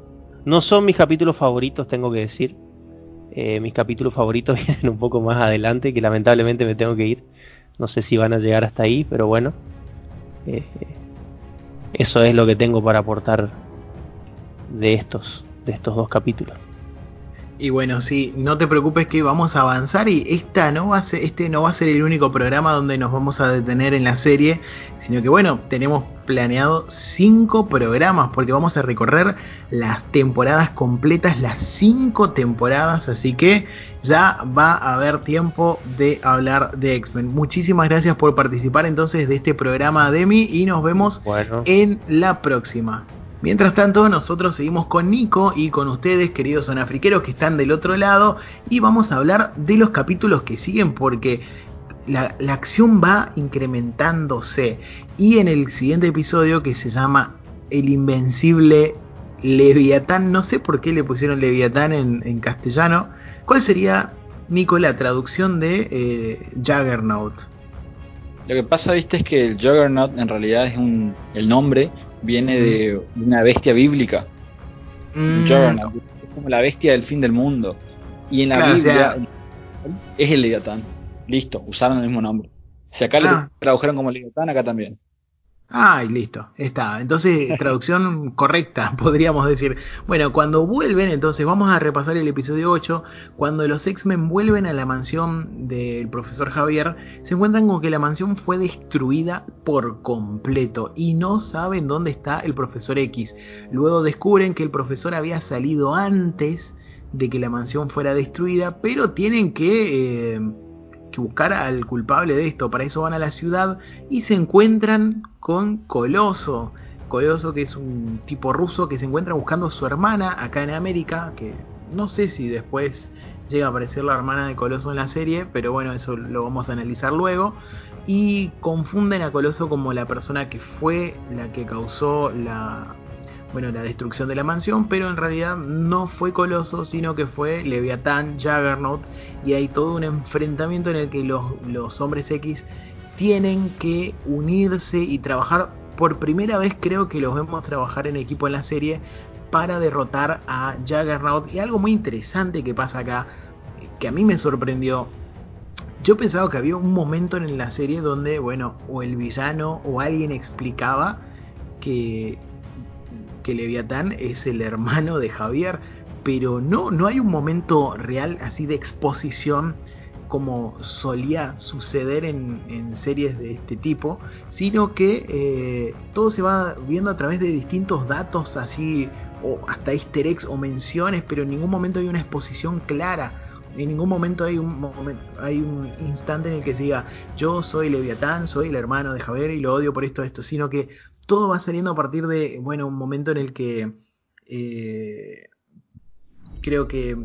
No son mis capítulos favoritos, tengo que decir eh, mis capítulos favoritos [laughs] vienen un poco más adelante, que lamentablemente me tengo que ir. No sé si van a llegar hasta ahí, pero bueno. Eso es lo que tengo para aportar de estos, de estos dos capítulos. Y bueno, sí, no te preocupes que vamos a avanzar y esta no va a ser, este no va a ser el único programa donde nos vamos a detener en la serie, sino que bueno, tenemos planeado cinco programas porque vamos a recorrer las temporadas completas, las cinco temporadas, así que ya va a haber tiempo de hablar de X-Men. Muchísimas gracias por participar entonces de este programa, Demi, y nos vemos en la próxima. Mientras tanto, nosotros seguimos con Nico y con ustedes, queridos sonafriqueros que están del otro lado, y vamos a hablar de los capítulos que siguen porque la, acción va incrementándose. Y en el siguiente episodio que se llama El Invencible Leviatán, no sé por qué le pusieron Leviatán en, castellano, ¿cuál sería, Nico, la traducción de eh, Juggernaut? Lo que pasa, viste, es que el Juggernaut en realidad es un, el nombre viene de una bestia bíblica. Mm. Juggernaut, es como la bestia del fin del mundo. Y en la Biblia es el Leviatán. Listo, usaron el mismo nombre. Si acá ah. tradujeron como Leviatán, acá también. Ah, listo, está. Entonces, [laughs] traducción correcta, [laughs] podríamos decir. Bueno, cuando vuelven, entonces vamos a repasar el episodio 8. Cuando los X-Men vuelven a la mansión del profesor Javier, se encuentran con que la mansión fue destruida por completo y no saben dónde está el profesor X. Luego descubren que el profesor había salido antes de que la mansión fuera destruida, pero tienen que... Eh, buscar al culpable de esto. Para eso van a la ciudad y se encuentran con Coloso. Coloso que es un tipo ruso que se encuentra buscando a su hermana acá en América, que no sé si después llega a aparecer la hermana de Coloso en la serie, pero bueno, eso lo vamos a analizar luego. Y confunden a Coloso como la persona que fue la que causó la, bueno, la destrucción de la mansión, pero en realidad no fue Coloso, sino que fue Leviatán, Juggernaut, y hay todo un enfrentamiento en el que los, los hombres X tienen que unirse y trabajar. Por primera vez creo que los vemos trabajar en equipo en la serie para derrotar a Juggernaut. Y algo muy interesante que pasa acá, que a mí me sorprendió. Yo pensaba que había un momento en la serie donde, bueno, o el villano o alguien explicaba que que Leviatán es el hermano de Javier, pero no, no hay un momento real así de exposición como solía suceder en, series de este tipo, sino que eh, todo se va viendo a través de distintos datos así, o hasta easter eggs o menciones, pero en ningún momento hay una exposición clara. En ningún momento hay un momento, hay un instante en el que se diga yo soy Leviatán, soy el hermano de Javier y lo odio por esto, esto, sino que todo va saliendo a partir de, bueno, un momento en el que eh, creo que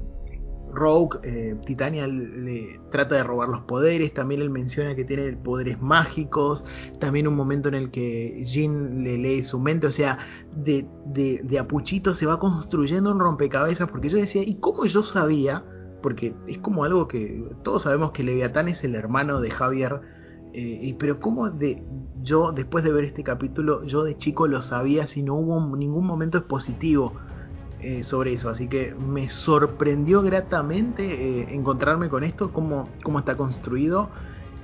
Rogue, eh, Titania le trata de robar los poderes, también él menciona que tiene poderes mágicos, también un momento en el que Jean le lee su mente, o sea, de, de, de apuchito se va construyendo un rompecabezas, porque yo decía, ¿y cómo yo sabía? Porque es como algo que todos sabemos que Leviatán es el hermano de Javier, eh, pero cómo de, yo después de ver este capítulo, yo de chico lo sabía si no hubo ningún momento expositivo eh, sobre eso. Así que me sorprendió gratamente eh, encontrarme con esto, cómo, cómo está construido,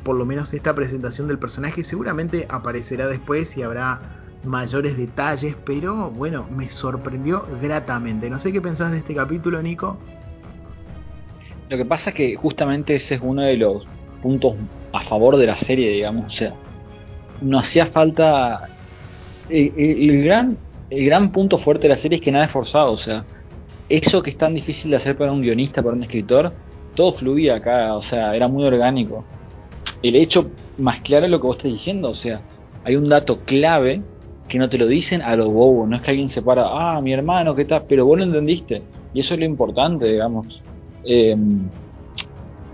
por lo menos esta presentación del personaje. Seguramente aparecerá después y habrá mayores detalles, pero bueno, me sorprendió gratamente. No sé qué pensás de este capítulo, Nico. Lo que pasa es que justamente ese es uno de los puntos a favor de la serie, digamos. O sea, no hacía falta. El, gran el gran punto fuerte de la serie es que nada es forzado, o sea, eso que es tan difícil de hacer para un guionista, para un escritor, todo fluía acá, o sea, era muy orgánico. El hecho más claro es lo que vos estás diciendo, o sea, hay un dato clave que no te lo dicen a los bobos, no es que alguien se para, ah, mi hermano, ¿qué tal? Pero vos lo entendiste, y eso es lo importante, digamos. Eh,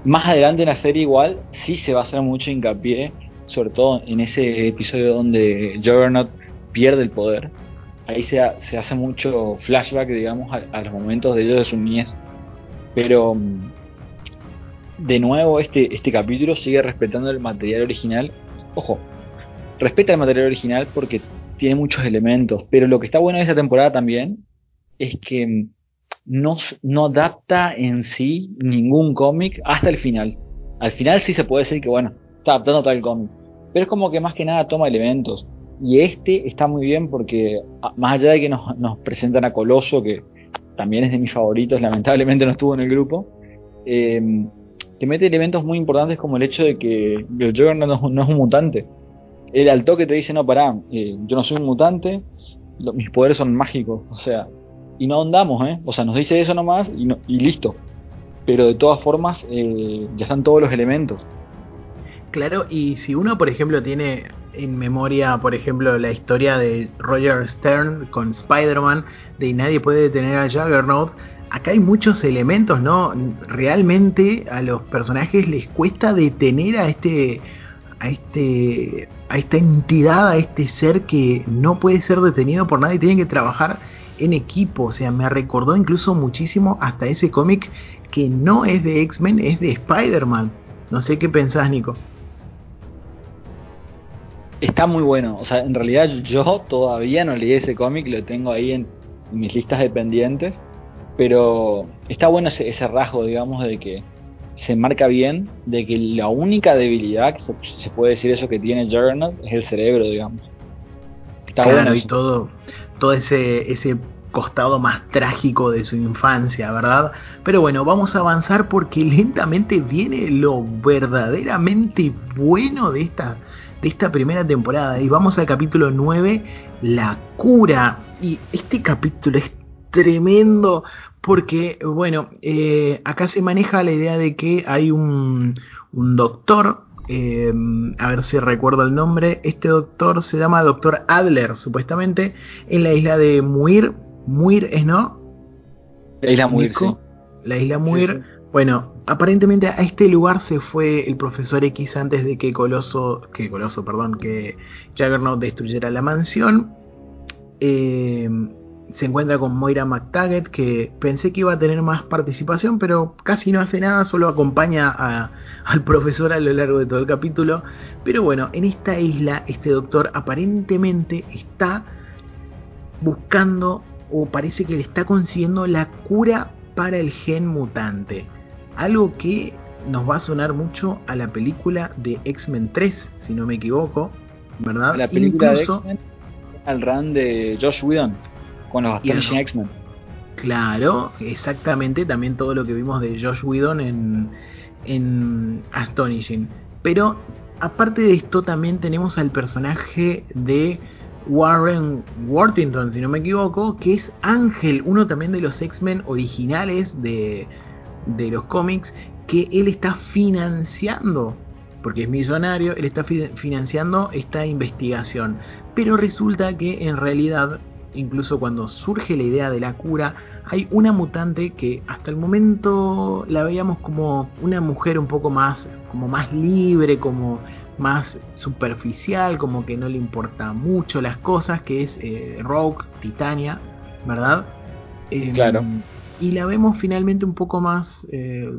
más adelante en la serie igual sí se va a hacer mucho hincapié, sobre todo en ese episodio donde Juggernaut pierde el poder, ahí se, hace mucho flashback, digamos, a, a, los momentos de ellos de su niñez. Pero, de nuevo, este, este capítulo sigue respetando el material original. Ojo, respeta el material original porque tiene muchos elementos, pero lo que está bueno de esta temporada también es que no, adapta en sí ningún cómic hasta el final. Al final sí se puede decir que, bueno, está adaptando tal cómic, pero es como que más que nada toma elementos. Y este está muy bien porque, más allá de que nos, presentan a Coloso, que también es de mis favoritos, lamentablemente no estuvo en el grupo, eh, te mete elementos muy importantes como el hecho de que el Joker no, es un mutante. Él al toque te dice, no, pará, eh, yo no soy un mutante, mis poderes son mágicos, o sea, y no andamos, ¿eh? O sea, nos dice eso nomás y, no, y listo. Pero de todas formas, eh, ya están todos los elementos. Claro, y si uno, por ejemplo, tiene en memoria, por ejemplo, la historia de Roger Stern con Spider-Man, de nadie puede detener a Juggernaut, acá hay muchos elementos, ¿no? Realmente a los personajes les cuesta detener a este a este a esta entidad, a este ser que no puede ser detenido por nadie, tienen que trabajar en equipo, o sea, me recordó incluso muchísimo hasta ese cómic que no es de X-Men, es de Spider-Man. No sé qué pensás, Nico está muy bueno. O sea, en realidad yo todavía no leí ese cómic, lo tengo ahí en mis listas de pendientes. Pero está bueno ese, ese, rasgo, digamos, de que se marca bien de que la única debilidad, que se, se puede decir eso que tiene Juggernaut, es el cerebro, digamos. Está claro, bueno. Y todo, todo ese, ese costado más trágico de su infancia, ¿verdad? Pero bueno, vamos a avanzar porque lentamente viene lo verdaderamente bueno de esta, de esta primera temporada. Y vamos al capítulo 9, La cura. Y este capítulo es tremendo porque, bueno, eh, acá se maneja la idea de que hay un, un doctor eh, a ver si recuerdo el nombre, este doctor se llama Doctor Adler, supuestamente, en la isla de Muir, Muir es, ¿no? La isla Muir, sí. La isla Muir. Sí, sí. Bueno, aparentemente a este lugar se fue el profesor X antes de que Coloso, que Coloso, perdón, que Juggernaut destruyera la mansión. Eh, se encuentra con Moira McTaggart, que pensé que iba a tener más participación, pero casi no hace nada, solo acompaña a, al profesor a lo largo de todo el capítulo. Pero bueno, en esta isla, este doctor aparentemente está buscando o parece que le está consiguiendo la cura para el gen mutante. Algo que nos va a sonar mucho a la película de X-Men 3, si no me equivoco, ¿verdad? La película Incluso, de X-Men al run de Josh Whedon con los Astonishing X-Men. Claro, exactamente, también todo lo que vimos de Josh Whedon en, en Astonishing. Pero aparte de esto también tenemos al personaje de Warren Worthington, si no me equivoco, que es Ángel, uno también de los X-Men originales de, de los cómics que él está financiando, porque es millonario, él está financiando esta investigación. Pero resulta que en realidad, incluso cuando surge la idea de la cura, hay una mutante que hasta el momento la veíamos como una mujer un poco más, como más libre, como más superficial, como que no le importa mucho las cosas, que es eh, Rogue, Titania, ¿verdad? Em, claro. Y la vemos finalmente un poco más eh,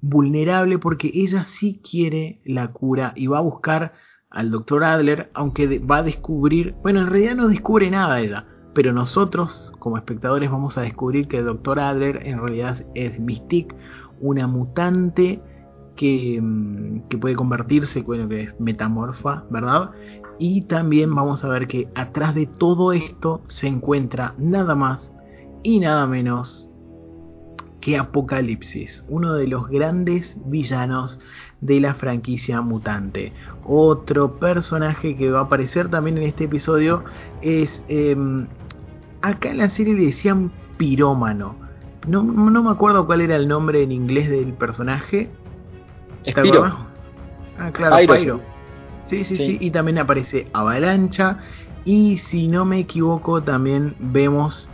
vulnerable porque ella sí quiere la cura y va a buscar al doctor Adler, aunque va a descubrir, bueno, en realidad no descubre nada ella, pero nosotros como espectadores vamos a descubrir que el doctor Adler en realidad es Mystique, una mutante que, mm, que, puede convertirse, bueno, que es metamorfa, ¿verdad? Y también vamos a ver que atrás de todo esto se encuentra nada más y nada menos que Apocalipsis, uno de los grandes villanos de la franquicia mutante. Otro personaje que va a aparecer también en este episodio es... Em, acá en la serie le decían pirómano. No, no me acuerdo cuál era el nombre en inglés del personaje, Spiro. Ah, claro, Pyro. Sí, sí, sí, y también aparece Avalancha. Y si no me equivoco, también vemos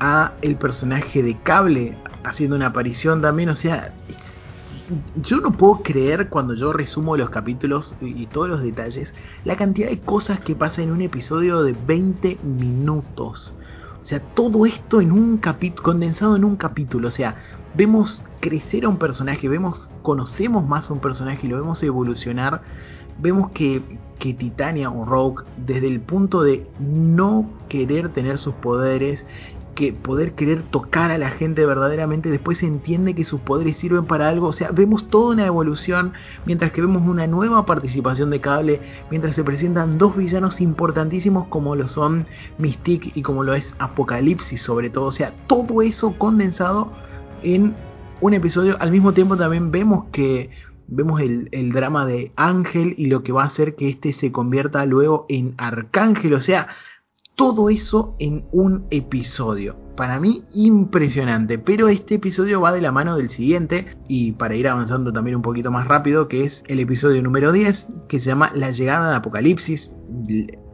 a el personaje de Cable haciendo una aparición también. O sea, yo no puedo creer cuando yo resumo los capítulos y, todos los detalles, la cantidad de cosas que pasa en un episodio de 20 minutos. O sea, todo esto en un capítulo, condensado en un capítulo. O sea, vemos crecer a un personaje, vemos, conocemos más a un personaje y lo vemos evolucionar. Vemos que, que Titania o Rogue, desde el punto de no querer tener sus poderes, que poder querer tocar a la gente verdaderamente, después se entiende que sus poderes sirven para algo. O sea, vemos toda una evolución, mientras que vemos una nueva participación de Cable, mientras se presentan dos villanos importantísimos como lo son Mystique y como lo es Apocalipsis sobre todo. O sea, todo eso condensado en un episodio. Al mismo tiempo también vemos que vemos el, el, drama de Ángel y lo que va a hacer que este se convierta luego en Arcángel. O sea, todo eso en un episodio. Para mí impresionante, pero este episodio va de la mano del siguiente y para ir avanzando también un poquito más rápido, que es el episodio número 10, que se llama La llegada de Apocalipsis.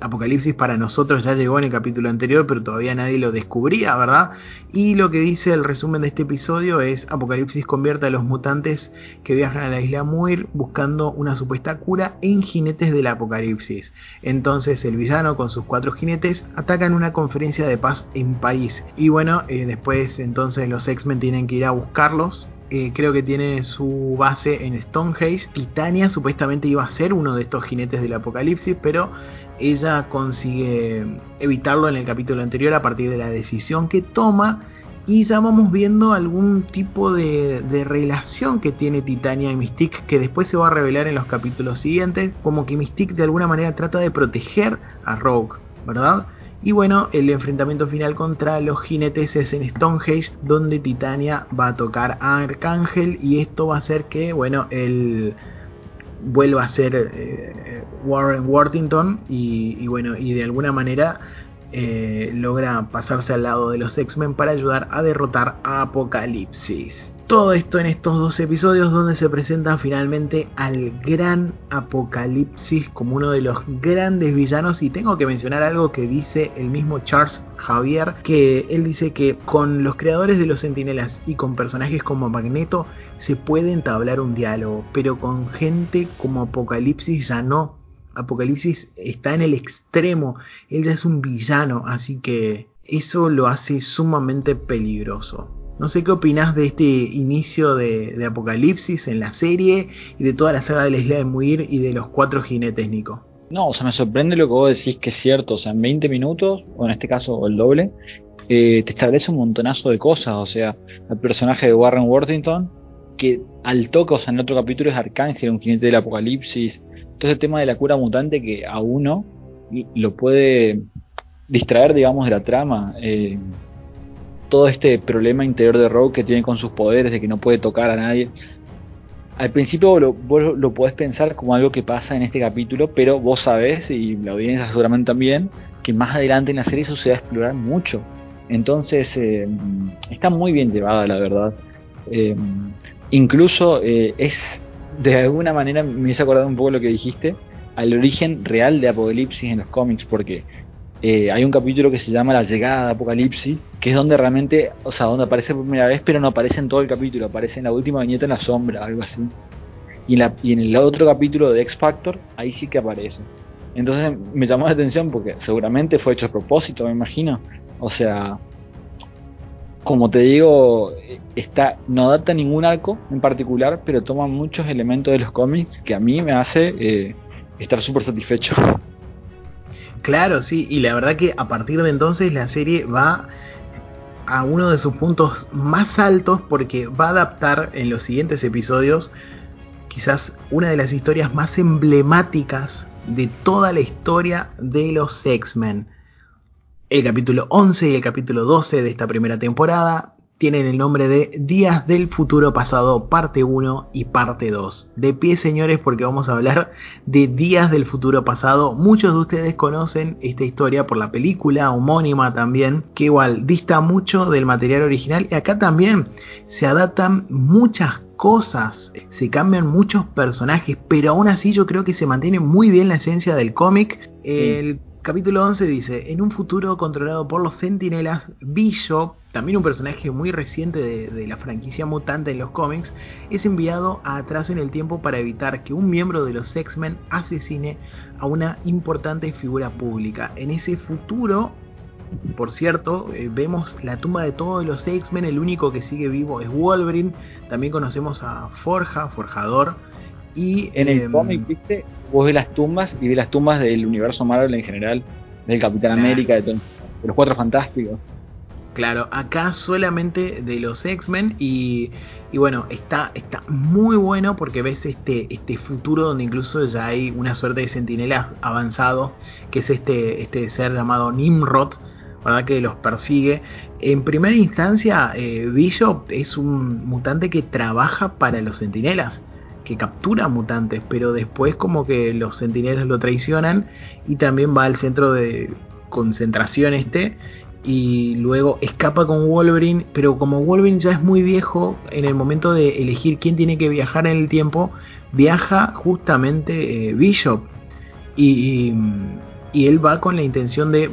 Apocalipsis para nosotros ya llegó en el capítulo anterior, pero todavía nadie lo descubría, ¿verdad? Y lo que dice el resumen de este episodio es Apocalipsis convierte a los mutantes que viajan a la isla Muir buscando una supuesta cura en jinetes del Apocalipsis. Entonces el villano con sus cuatro jinetes atacan una conferencia de paz en París. Bueno, eh, después entonces los X-Men tienen que ir a buscarlos eh, creo que tiene su base en Stonehenge. Titania supuestamente iba a ser uno de estos jinetes del apocalipsis, pero ella consigue evitarlo en el capítulo anterior a partir de la decisión que toma. Y ya vamos viendo algún tipo de, de relación que tiene Titania y Mystique que después se va a revelar en los capítulos siguientes. Como que Mystique de alguna manera trata de proteger a Rogue, ¿verdad? Y bueno, el enfrentamiento final contra los jinetes es en Stonehenge, donde Titania va a tocar a Arcángel y esto va a hacer que, bueno, él vuelva a ser eh, Warren Worthington y, bueno, y de alguna manera eh, logra pasarse al lado de los X-Men para ayudar a derrotar a Apocalipsis. Todo esto en estos dos episodios donde se presenta finalmente al gran Apocalipsis como uno de los grandes villanos y tengo que mencionar algo que dice el mismo Charles Javier, que él dice que con los creadores de los Centinelas y con personajes como Magneto se puede entablar un diálogo, pero con gente como Apocalipsis ya no. Apocalipsis está en el extremo, él ya es un villano, así que eso lo hace sumamente peligroso. No sé qué opinas de este inicio de, Apocalipsis en la serie y de toda la saga de la isla de Muir y de los cuatro jinetes, Nico. No, o sea, me sorprende lo que vos decís que es cierto. O sea, en 20 minutos, o en este caso el doble, eh, te establece un montonazo de cosas. O sea, el personaje de Warren Worthington, que al toque, o sea, en otro capítulo es Arcángel, un jinete del apocalipsis. Todo ese tema de la cura mutante que a uno lo puede distraer, digamos, de la trama. Eh, todo este problema interior de Rogue que tiene con sus poderes, de que no puede tocar a nadie. Al principio lo, vos lo podés pensar como algo que pasa en este capítulo, pero vos sabés, y la audiencia seguramente también, que más adelante en la serie eso se va a explorar mucho. Entonces, eh, está muy bien llevada, la verdad. Eh, incluso es, de alguna manera, me hizo acordar un poco lo que dijiste, al origen real de Apocalipsis en los cómics, porque eh, hay un capítulo que se llama La llegada de Apocalipsis, que es donde realmente, o sea, donde aparece por primera vez, pero no aparece en todo el capítulo, aparece en la última viñeta en la sombra, algo así. Y en, y en el otro capítulo de X Factor, ahí sí que aparece. Entonces me llamó la atención porque seguramente fue hecho a propósito, me imagino. O sea, como te digo, no adapta ningún arco en particular, pero toma muchos elementos de los cómics que a mí me hace eh, estar súper satisfecho. Claro, sí, y la verdad que a partir de entonces la serie va a uno de sus puntos más altos porque va a adaptar en los siguientes episodios quizás una de las historias más emblemáticas de toda la historia de los X-Men. El capítulo 11 y el capítulo 12 de esta primera temporada tienen el nombre de Días del Futuro Pasado, parte 1 y parte 2. De pie, señores, porque vamos a hablar de Días del Futuro Pasado. Muchos de ustedes conocen esta historia por la película homónima también, que igual dista mucho del material original y acá también se adaptan muchas cosas, se cambian muchos personajes, pero aún así yo creo que se mantiene muy bien la esencia del cómic. El capítulo 11 dice, en un futuro controlado por los centinelas, Bishop, también un personaje muy reciente de, la franquicia mutante en los cómics, es enviado a atrás en el tiempo para evitar que un miembro de los X-Men asesine a una importante figura pública. En ese futuro, por cierto, eh, vemos la tumba de todos los X-Men, el único que sigue vivo es Wolverine, también conocemos a Forja, Forjador, y, en el eh, cómic, viste, vos ves las tumbas y ves las tumbas del universo Marvel en general, del Capitán claro. América, de, todo, de, los Cuatro Fantásticos. Claro, acá solamente de los X-Men y, y, bueno, está, está muy bueno porque ves este, este futuro donde incluso ya hay una suerte de sentinelas avanzado, que es este, este ser llamado Nimrod, ¿verdad? que los persigue. En primera instancia, eh, Bishop es un mutante que trabaja para los sentinelas que captura mutantes, pero después como que los centinelas lo traicionan y también va al centro de concentración este y luego escapa con Wolverine, pero como Wolverine ya es muy viejo, en el momento de elegir quién tiene que viajar en el tiempo, viaja justamente eh, Bishop y, y, él va con la intención de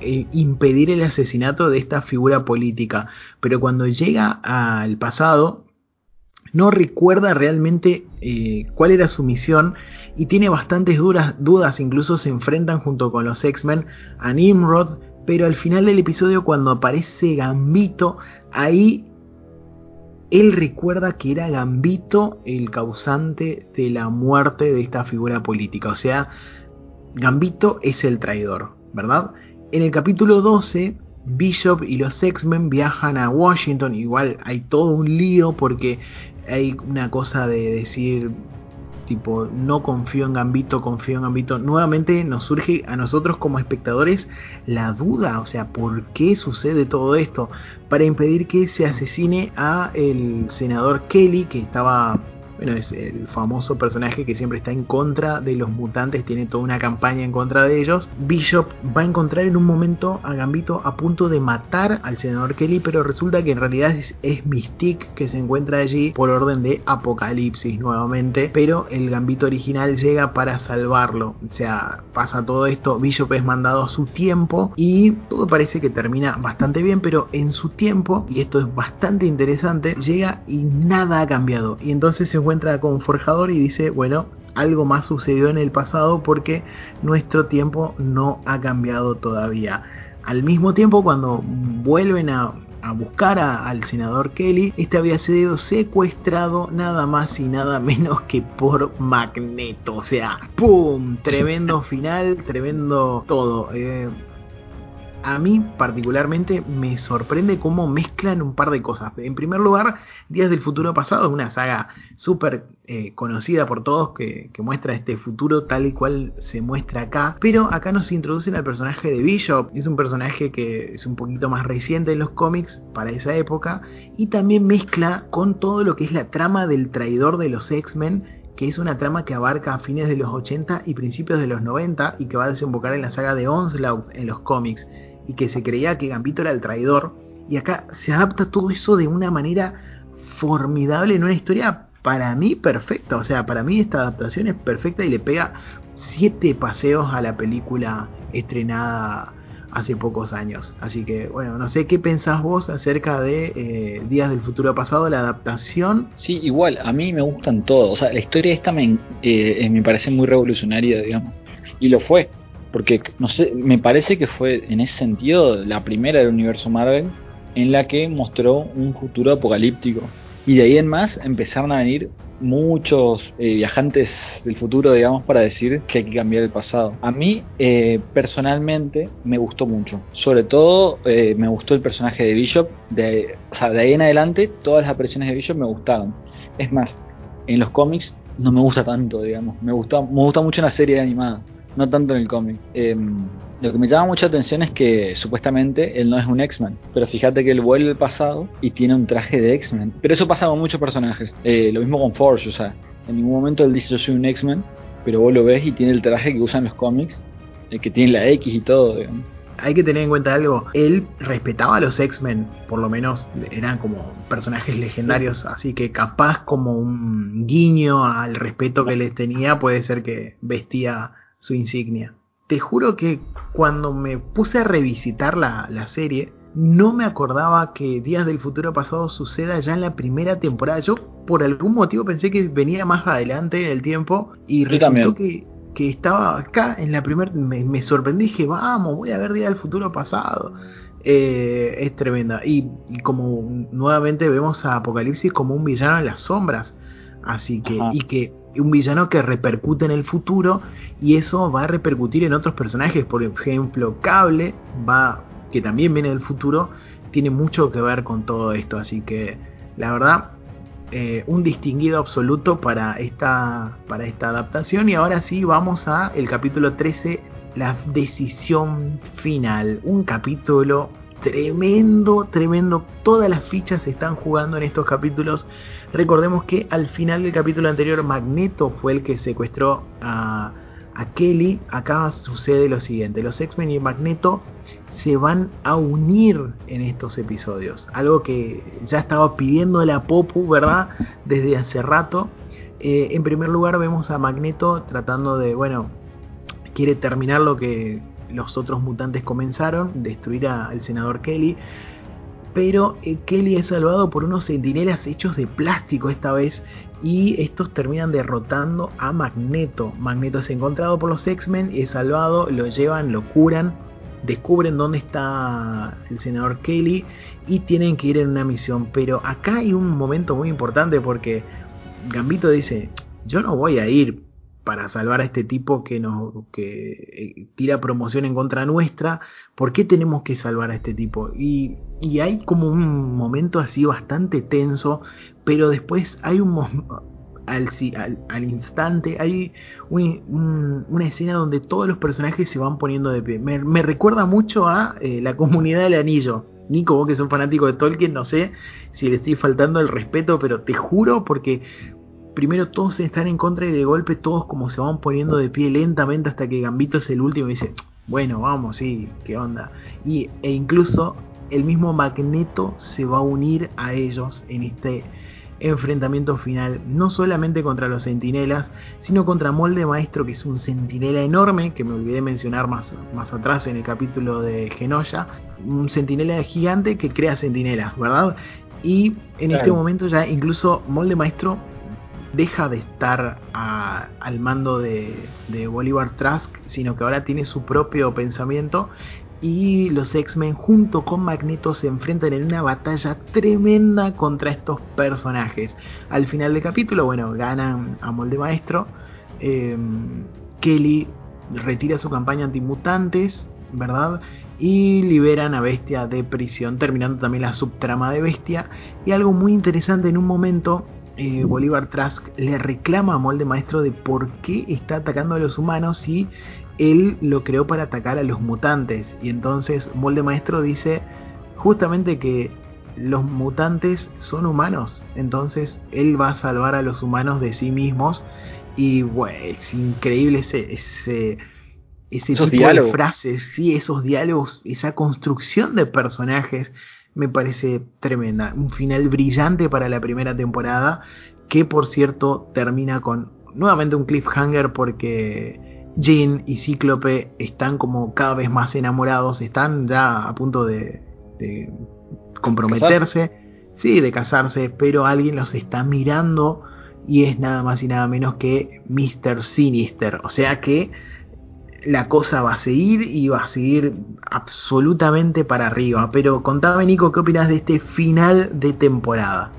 eh, impedir el asesinato de esta figura política, pero cuando llega al pasado no recuerda realmente eh, cuál era su misión y tiene bastantes duras, dudas, incluso se enfrentan junto con los X-Men a Nimrod, pero al final del episodio cuando aparece Gambito, ahí él recuerda que era Gambito el causante de la muerte de esta figura política, o sea, Gambito es el traidor, ¿verdad? En el capítulo 12 Bishop y los X-Men viajan a Washington. Igual hay todo un lío porque hay una cosa de decir tipo no confío en Gambito, confío en Gambito. Nuevamente nos surge a nosotros como espectadores la duda, o sea, ¿por qué sucede todo esto? Para impedir que se asesine a el senador Kelly que estaba bueno, es el famoso personaje que siempre está en contra de los mutantes, tiene toda una campaña en contra de ellos. Bishop va a encontrar en un momento a Gambito a punto de matar al senador Kelly, pero resulta que en realidad es, es Mystique que se encuentra allí por orden de Apocalipsis nuevamente, pero el Gambito original llega para salvarlo. O sea, pasa todo esto, Bishop es mandado a su tiempo y todo parece que termina bastante bien, pero en su tiempo, y esto es bastante interesante, llega y nada ha cambiado. Y entonces se encuentra con Forjador y dice, bueno, algo más sucedió en el pasado porque nuestro tiempo no ha cambiado todavía. Al mismo tiempo, cuando vuelven a, a buscar a, al senador Kelly, este había sido secuestrado nada más y nada menos que por Magneto. O sea, ¡pum! Tremendo [laughs] final, tremendo todo. Eh, a mí particularmente me sorprende cómo mezclan un par de cosas. En primer lugar, Días del Futuro Pasado una saga súper eh, conocida por todos que, que, muestra este futuro tal y cual se muestra acá. Pero acá nos introducen al personaje de Bishop. Es un personaje que es un poquito más reciente en los cómics para esa época. Y también mezcla con todo lo que es la trama del traidor de los X-Men que es una trama que abarca a fines de los 80 y principios de los 90 y que va a desembocar en la saga de Onslaught en los cómics y que se creía que Gambito era el traidor y acá se adapta todo eso de una manera formidable en una historia para mí perfecta. O sea, para mí esta adaptación es perfecta y le pega siete paseos a la película estrenada hace pocos años. Así que, bueno, no sé qué pensás vos acerca de eh, Días del Futuro Pasado, la adaptación. Sí, igual, a mí me gustan todos. O sea, la historia esta me, eh, eh, me parece muy revolucionaria, digamos. Y lo fue. Porque, me parece que fue en ese sentido la primera del universo Marvel en la que mostró un futuro apocalíptico. Y de ahí en más empezaron a venir muchos eh, viajantes del futuro, digamos, para decir que hay que cambiar el pasado. A mí, eh, personalmente, me gustó mucho. Sobre todo, eh, me gustó el personaje de Bishop. De, o de ahí en adelante, todas las apariciones de Bishop me gustaron. Es más, en los cómics no me gusta tanto, digamos. Me gusta, me gusta mucho en la serie animada, no tanto en el cómic. Em, lo que me llama mucha atención es que supuestamente él no es un X-Men, pero fíjate que él vuelve al pasado y tiene un traje de X-Men. Pero eso pasa con muchos personajes. Eh, lo mismo con Forge, o sea, en ningún momento él dice yo soy un X-Men, pero vos lo ves y tiene el traje que usan los cómics, el que tiene la X y todo, digamos. Hay que tener en cuenta algo, él respetaba a los X-Men, por lo menos eran como personajes legendarios, así que capaz como un guiño al respeto que les tenía puede ser que vestía su insignia te juro que cuando me puse a revisitar la, serie, no me acordaba que Días del Futuro Pasado suceda ya en la primera temporada. Yo por algún motivo pensé que venía más adelante en el tiempo y resultó que, que, estaba acá en la primera... Me, sorprendí, dije, vamos, voy a ver Días del Futuro Pasado. Eh, es tremenda. Y, y, como nuevamente vemos a Apocalipsis como un villano en las sombras. Así que, y que un villano que repercute en el futuro y eso va a repercutir en otros personajes. Por ejemplo, Cable va, que también viene del futuro, tiene mucho que ver con todo esto. Así que la verdad, eh, un distinguido absoluto para esta, para esta adaptación. Y ahora sí, vamos a el capítulo 13, la decisión final. Un capítulo tremendo, tremendo. Todas las fichas se están jugando en estos capítulos. Recordemos que al final del capítulo anterior Magneto fue el que secuestró a, Kelly. Acá sucede lo siguiente. Los X-Men y Magneto se van a unir en estos episodios. Algo que ya estaba pidiendo la Popu, ¿verdad? Desde hace rato. Eh, en primer lugar vemos a Magneto tratando de, bueno, quiere terminar lo que los otros mutantes comenzaron, destruir al senador Kelly. Pero eh, Kelly es salvado por unos centinelas hechos de plástico esta vez y estos terminan derrotando a Magneto. Magneto es encontrado por los X-Men, es salvado, lo llevan, lo curan, descubren dónde está el senador Kelly y tienen que ir en una misión. Pero acá hay un momento muy importante porque Gambito dice, yo no voy a ir para salvar a este tipo que nos que eh, tira promoción en contra nuestra, ¿por qué tenemos que salvar a este tipo? Y, y hay como un momento así bastante tenso, pero después hay un al, al, al, instante hay una escena donde todos los personajes se van poniendo de pie. Me, recuerda mucho a eh, la comunidad del anillo. Nico, vos que sos fanático de Tolkien, no sé si le estoy faltando el respeto, pero te juro porque primero todos están en contra y de golpe todos como se van poniendo de pie lentamente hasta que Gambito es el último y dice, bueno, vamos, sí, qué onda. Y, e incluso el mismo Magneto se va a unir a ellos en este enfrentamiento final, no solamente contra los sentinelas, sino contra Molde Maestro, que es un sentinela enorme, que me olvidé mencionar más, más atrás en el capítulo de Genoya, un sentinela gigante que crea sentinelas, ¿verdad? Y en este momento ya incluso Molde Maestro deja de estar al mando de, de Bolívar Trask, sino que ahora tiene su propio pensamiento y los X-Men junto con Magneto se enfrentan en una batalla tremenda contra estos personajes. Al final del capítulo, bueno, ganan a Molde Maestro. Em, Kelly retira su campaña antimutantes, ¿verdad? Y liberan a Bestia de prisión, terminando también la subtrama de Bestia. Y algo muy interesante en un momento eh, Bolívar Trask le reclama a Molde Maestro de por qué está atacando a los humanos si él lo creó para atacar a los mutantes. Y entonces Molde Maestro dice justamente que los mutantes son humanos. Entonces él va a salvar a los humanos de sí mismos. Y bueno, es increíble ese, ese, ese tipo de frases, sí, esos diálogos, esa construcción de personajes me parece tremenda. Un final brillante para la primera temporada, que por cierto termina con nuevamente un cliffhanger porque Jean y Cíclope están como cada vez más enamorados, están ya a punto de, de comprometerse, sí, de casarse, pero alguien los está mirando y es nada más y nada menos que Mr. Sinister, o sea que la cosa va a seguir y va a seguir absolutamente para arriba. Pero contame, Nico, ¿qué opinas de este final de temporada?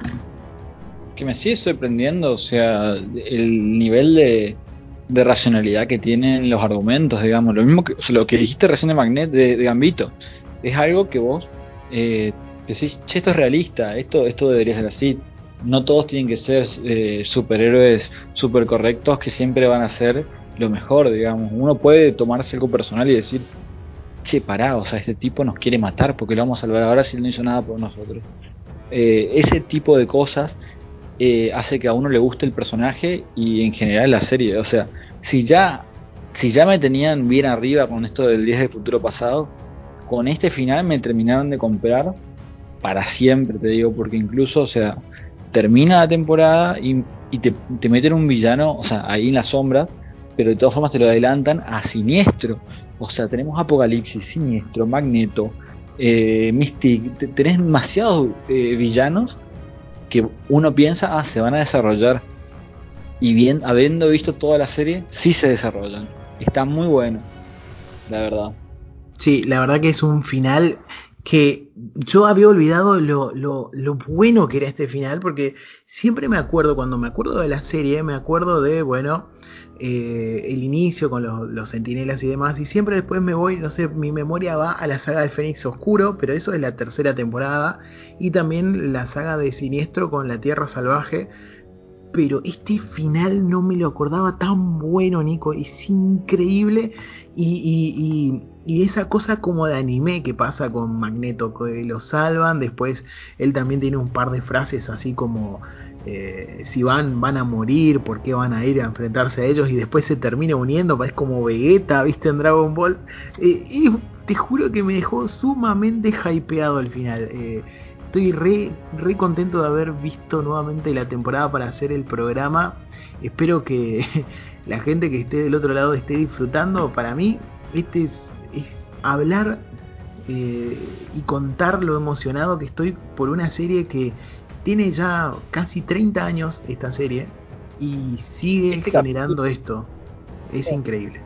Que me sigue sorprendiendo, o sea, el nivel de, de racionalidad que tienen los argumentos, digamos. Lo mismo que lo que dijiste recién de Magnet de, Gambito. Es algo que vos eh, decís, che, esto es realista, esto, esto debería ser así. No todos tienen que ser eh, superhéroes super correctos que siempre van a ser lo mejor, digamos. Uno puede tomarse algo personal y decir, che, pará, o sea, este tipo nos quiere matar porque lo vamos a salvar ahora si él no hizo nada por nosotros. Eh, ese tipo de cosas eh, hace que a uno le guste el personaje y en general la serie. O sea, si ya, si ya me tenían bien arriba con esto del 10 del futuro pasado, con este final me terminaron de comprar para siempre, te digo, porque incluso, o sea, termina la temporada y, te, te meten un villano, o sea, ahí en la sombra, pero de todas formas te lo adelantan a Siniestro. O sea, tenemos Apocalipsis, Siniestro, Magneto, eh, Mystic, tenés demasiados eh, villanos que uno piensa, ah, se van a desarrollar. Y bien, habiendo visto toda la serie, sí se desarrollan. Está muy bueno, la verdad. Sí, la verdad que es un final que yo había olvidado lo, lo, lo, bueno que era este final, porque siempre me acuerdo, cuando me acuerdo de la serie, me acuerdo de, bueno, eh, el inicio con los, los, sentinelas y demás. Y siempre después me voy, no sé, mi memoria va a la saga de Fénix Oscuro, pero eso es la tercera temporada. Y también la saga de Siniestro con la Tierra Salvaje. Pero este final no me lo acordaba tan bueno, Nico. Es increíble. Y, y, esa cosa como de anime que pasa con Magneto, que lo salvan. Después él también tiene un par de frases así como eh, si van, van a morir, por qué van a ir a enfrentarse a ellos y después se termina uniendo, es como Vegeta, viste en Dragon Ball. Eh, y te juro que me dejó sumamente hypeado al final. Eh, estoy re, re contento de haber visto nuevamente la temporada para hacer el programa. Espero que [laughs] la gente que esté del otro lado esté disfrutando. Para mí, este es, es hablar y contar lo emocionado que estoy por una serie que tiene ya casi 30 años esta serie y sigue este generando esto. Es increíble.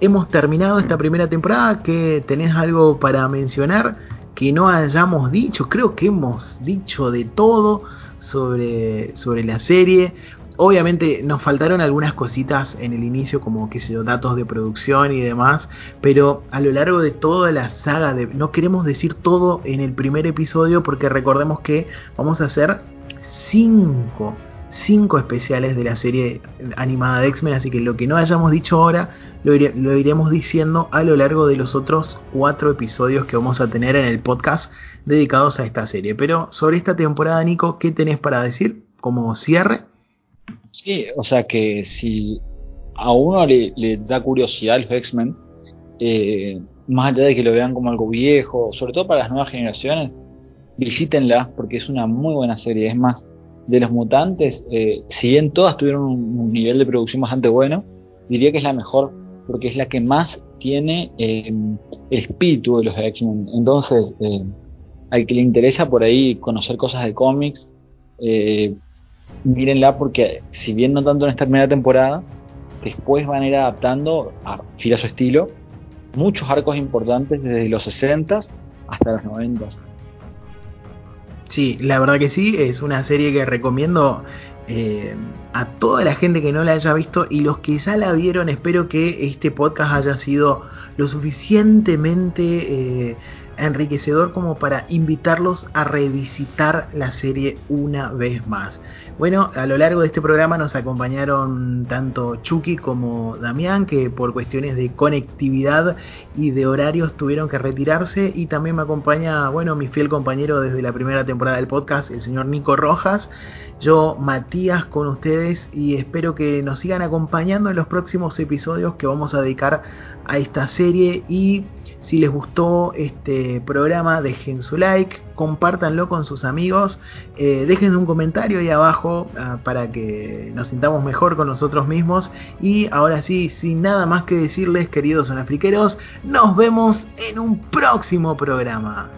Hemos terminado esta primera temporada. que tenés algo para mencionar que no hayamos dicho? Creo que hemos dicho de todo sobre, sobre la serie. Obviamente nos faltaron algunas cositas en el inicio, como que sé datos de producción y demás, pero a lo largo de toda la saga, no queremos decir todo en el primer episodio porque recordemos que vamos a hacer cinco, cinco especiales de la serie animada de X-Men, así que lo que no hayamos dicho ahora lo, iremos diciendo a lo largo de los otros cuatro episodios que vamos a tener en el podcast dedicados a esta serie. Pero sobre esta temporada, Nico, ¿qué tenés para decir como cierre? Sí, o sea que si a uno le, da curiosidad los X-Men, eh, más allá de que lo vean como algo viejo, sobre todo para las nuevas generaciones, visítenla porque es una muy buena serie. Es más, de los mutantes, eh, si bien todas tuvieron un, nivel de producción bastante bueno, diría que es la mejor porque es la que más tiene eh, el espíritu de los X-Men. Entonces, al que le interesa por ahí conocer cosas de cómics, mírenla porque si bien no tanto en esta primera temporada, después van a ir adaptando a fiel su estilo muchos arcos importantes desde los 60 hasta los 90. Sí, la verdad que sí, es una serie que recomiendo eh, a toda la gente que no la haya visto y los que ya la vieron, espero que este podcast haya sido lo suficientemente eh, enriquecedor como para invitarlos a revisitar la serie una vez más. Bueno, a lo largo de este programa nos acompañaron tanto Chucky como Damián, que por cuestiones de conectividad y de horarios tuvieron que retirarse. Y también me acompaña, bueno, mi fiel compañero desde la primera temporada del podcast, el señor Nico Rojas. Yo, Matías, con ustedes y espero que nos sigan acompañando en los próximos episodios que vamos a dedicar a esta serie y Si les gustó este programa, dejen su like, compártanlo con sus amigos, eh, dejen un comentario ahí abajo ah, para que nos sintamos mejor con nosotros mismos. Y ahora sí, sin nada más que decirles, queridos sonafriqueros, nos vemos en un próximo programa.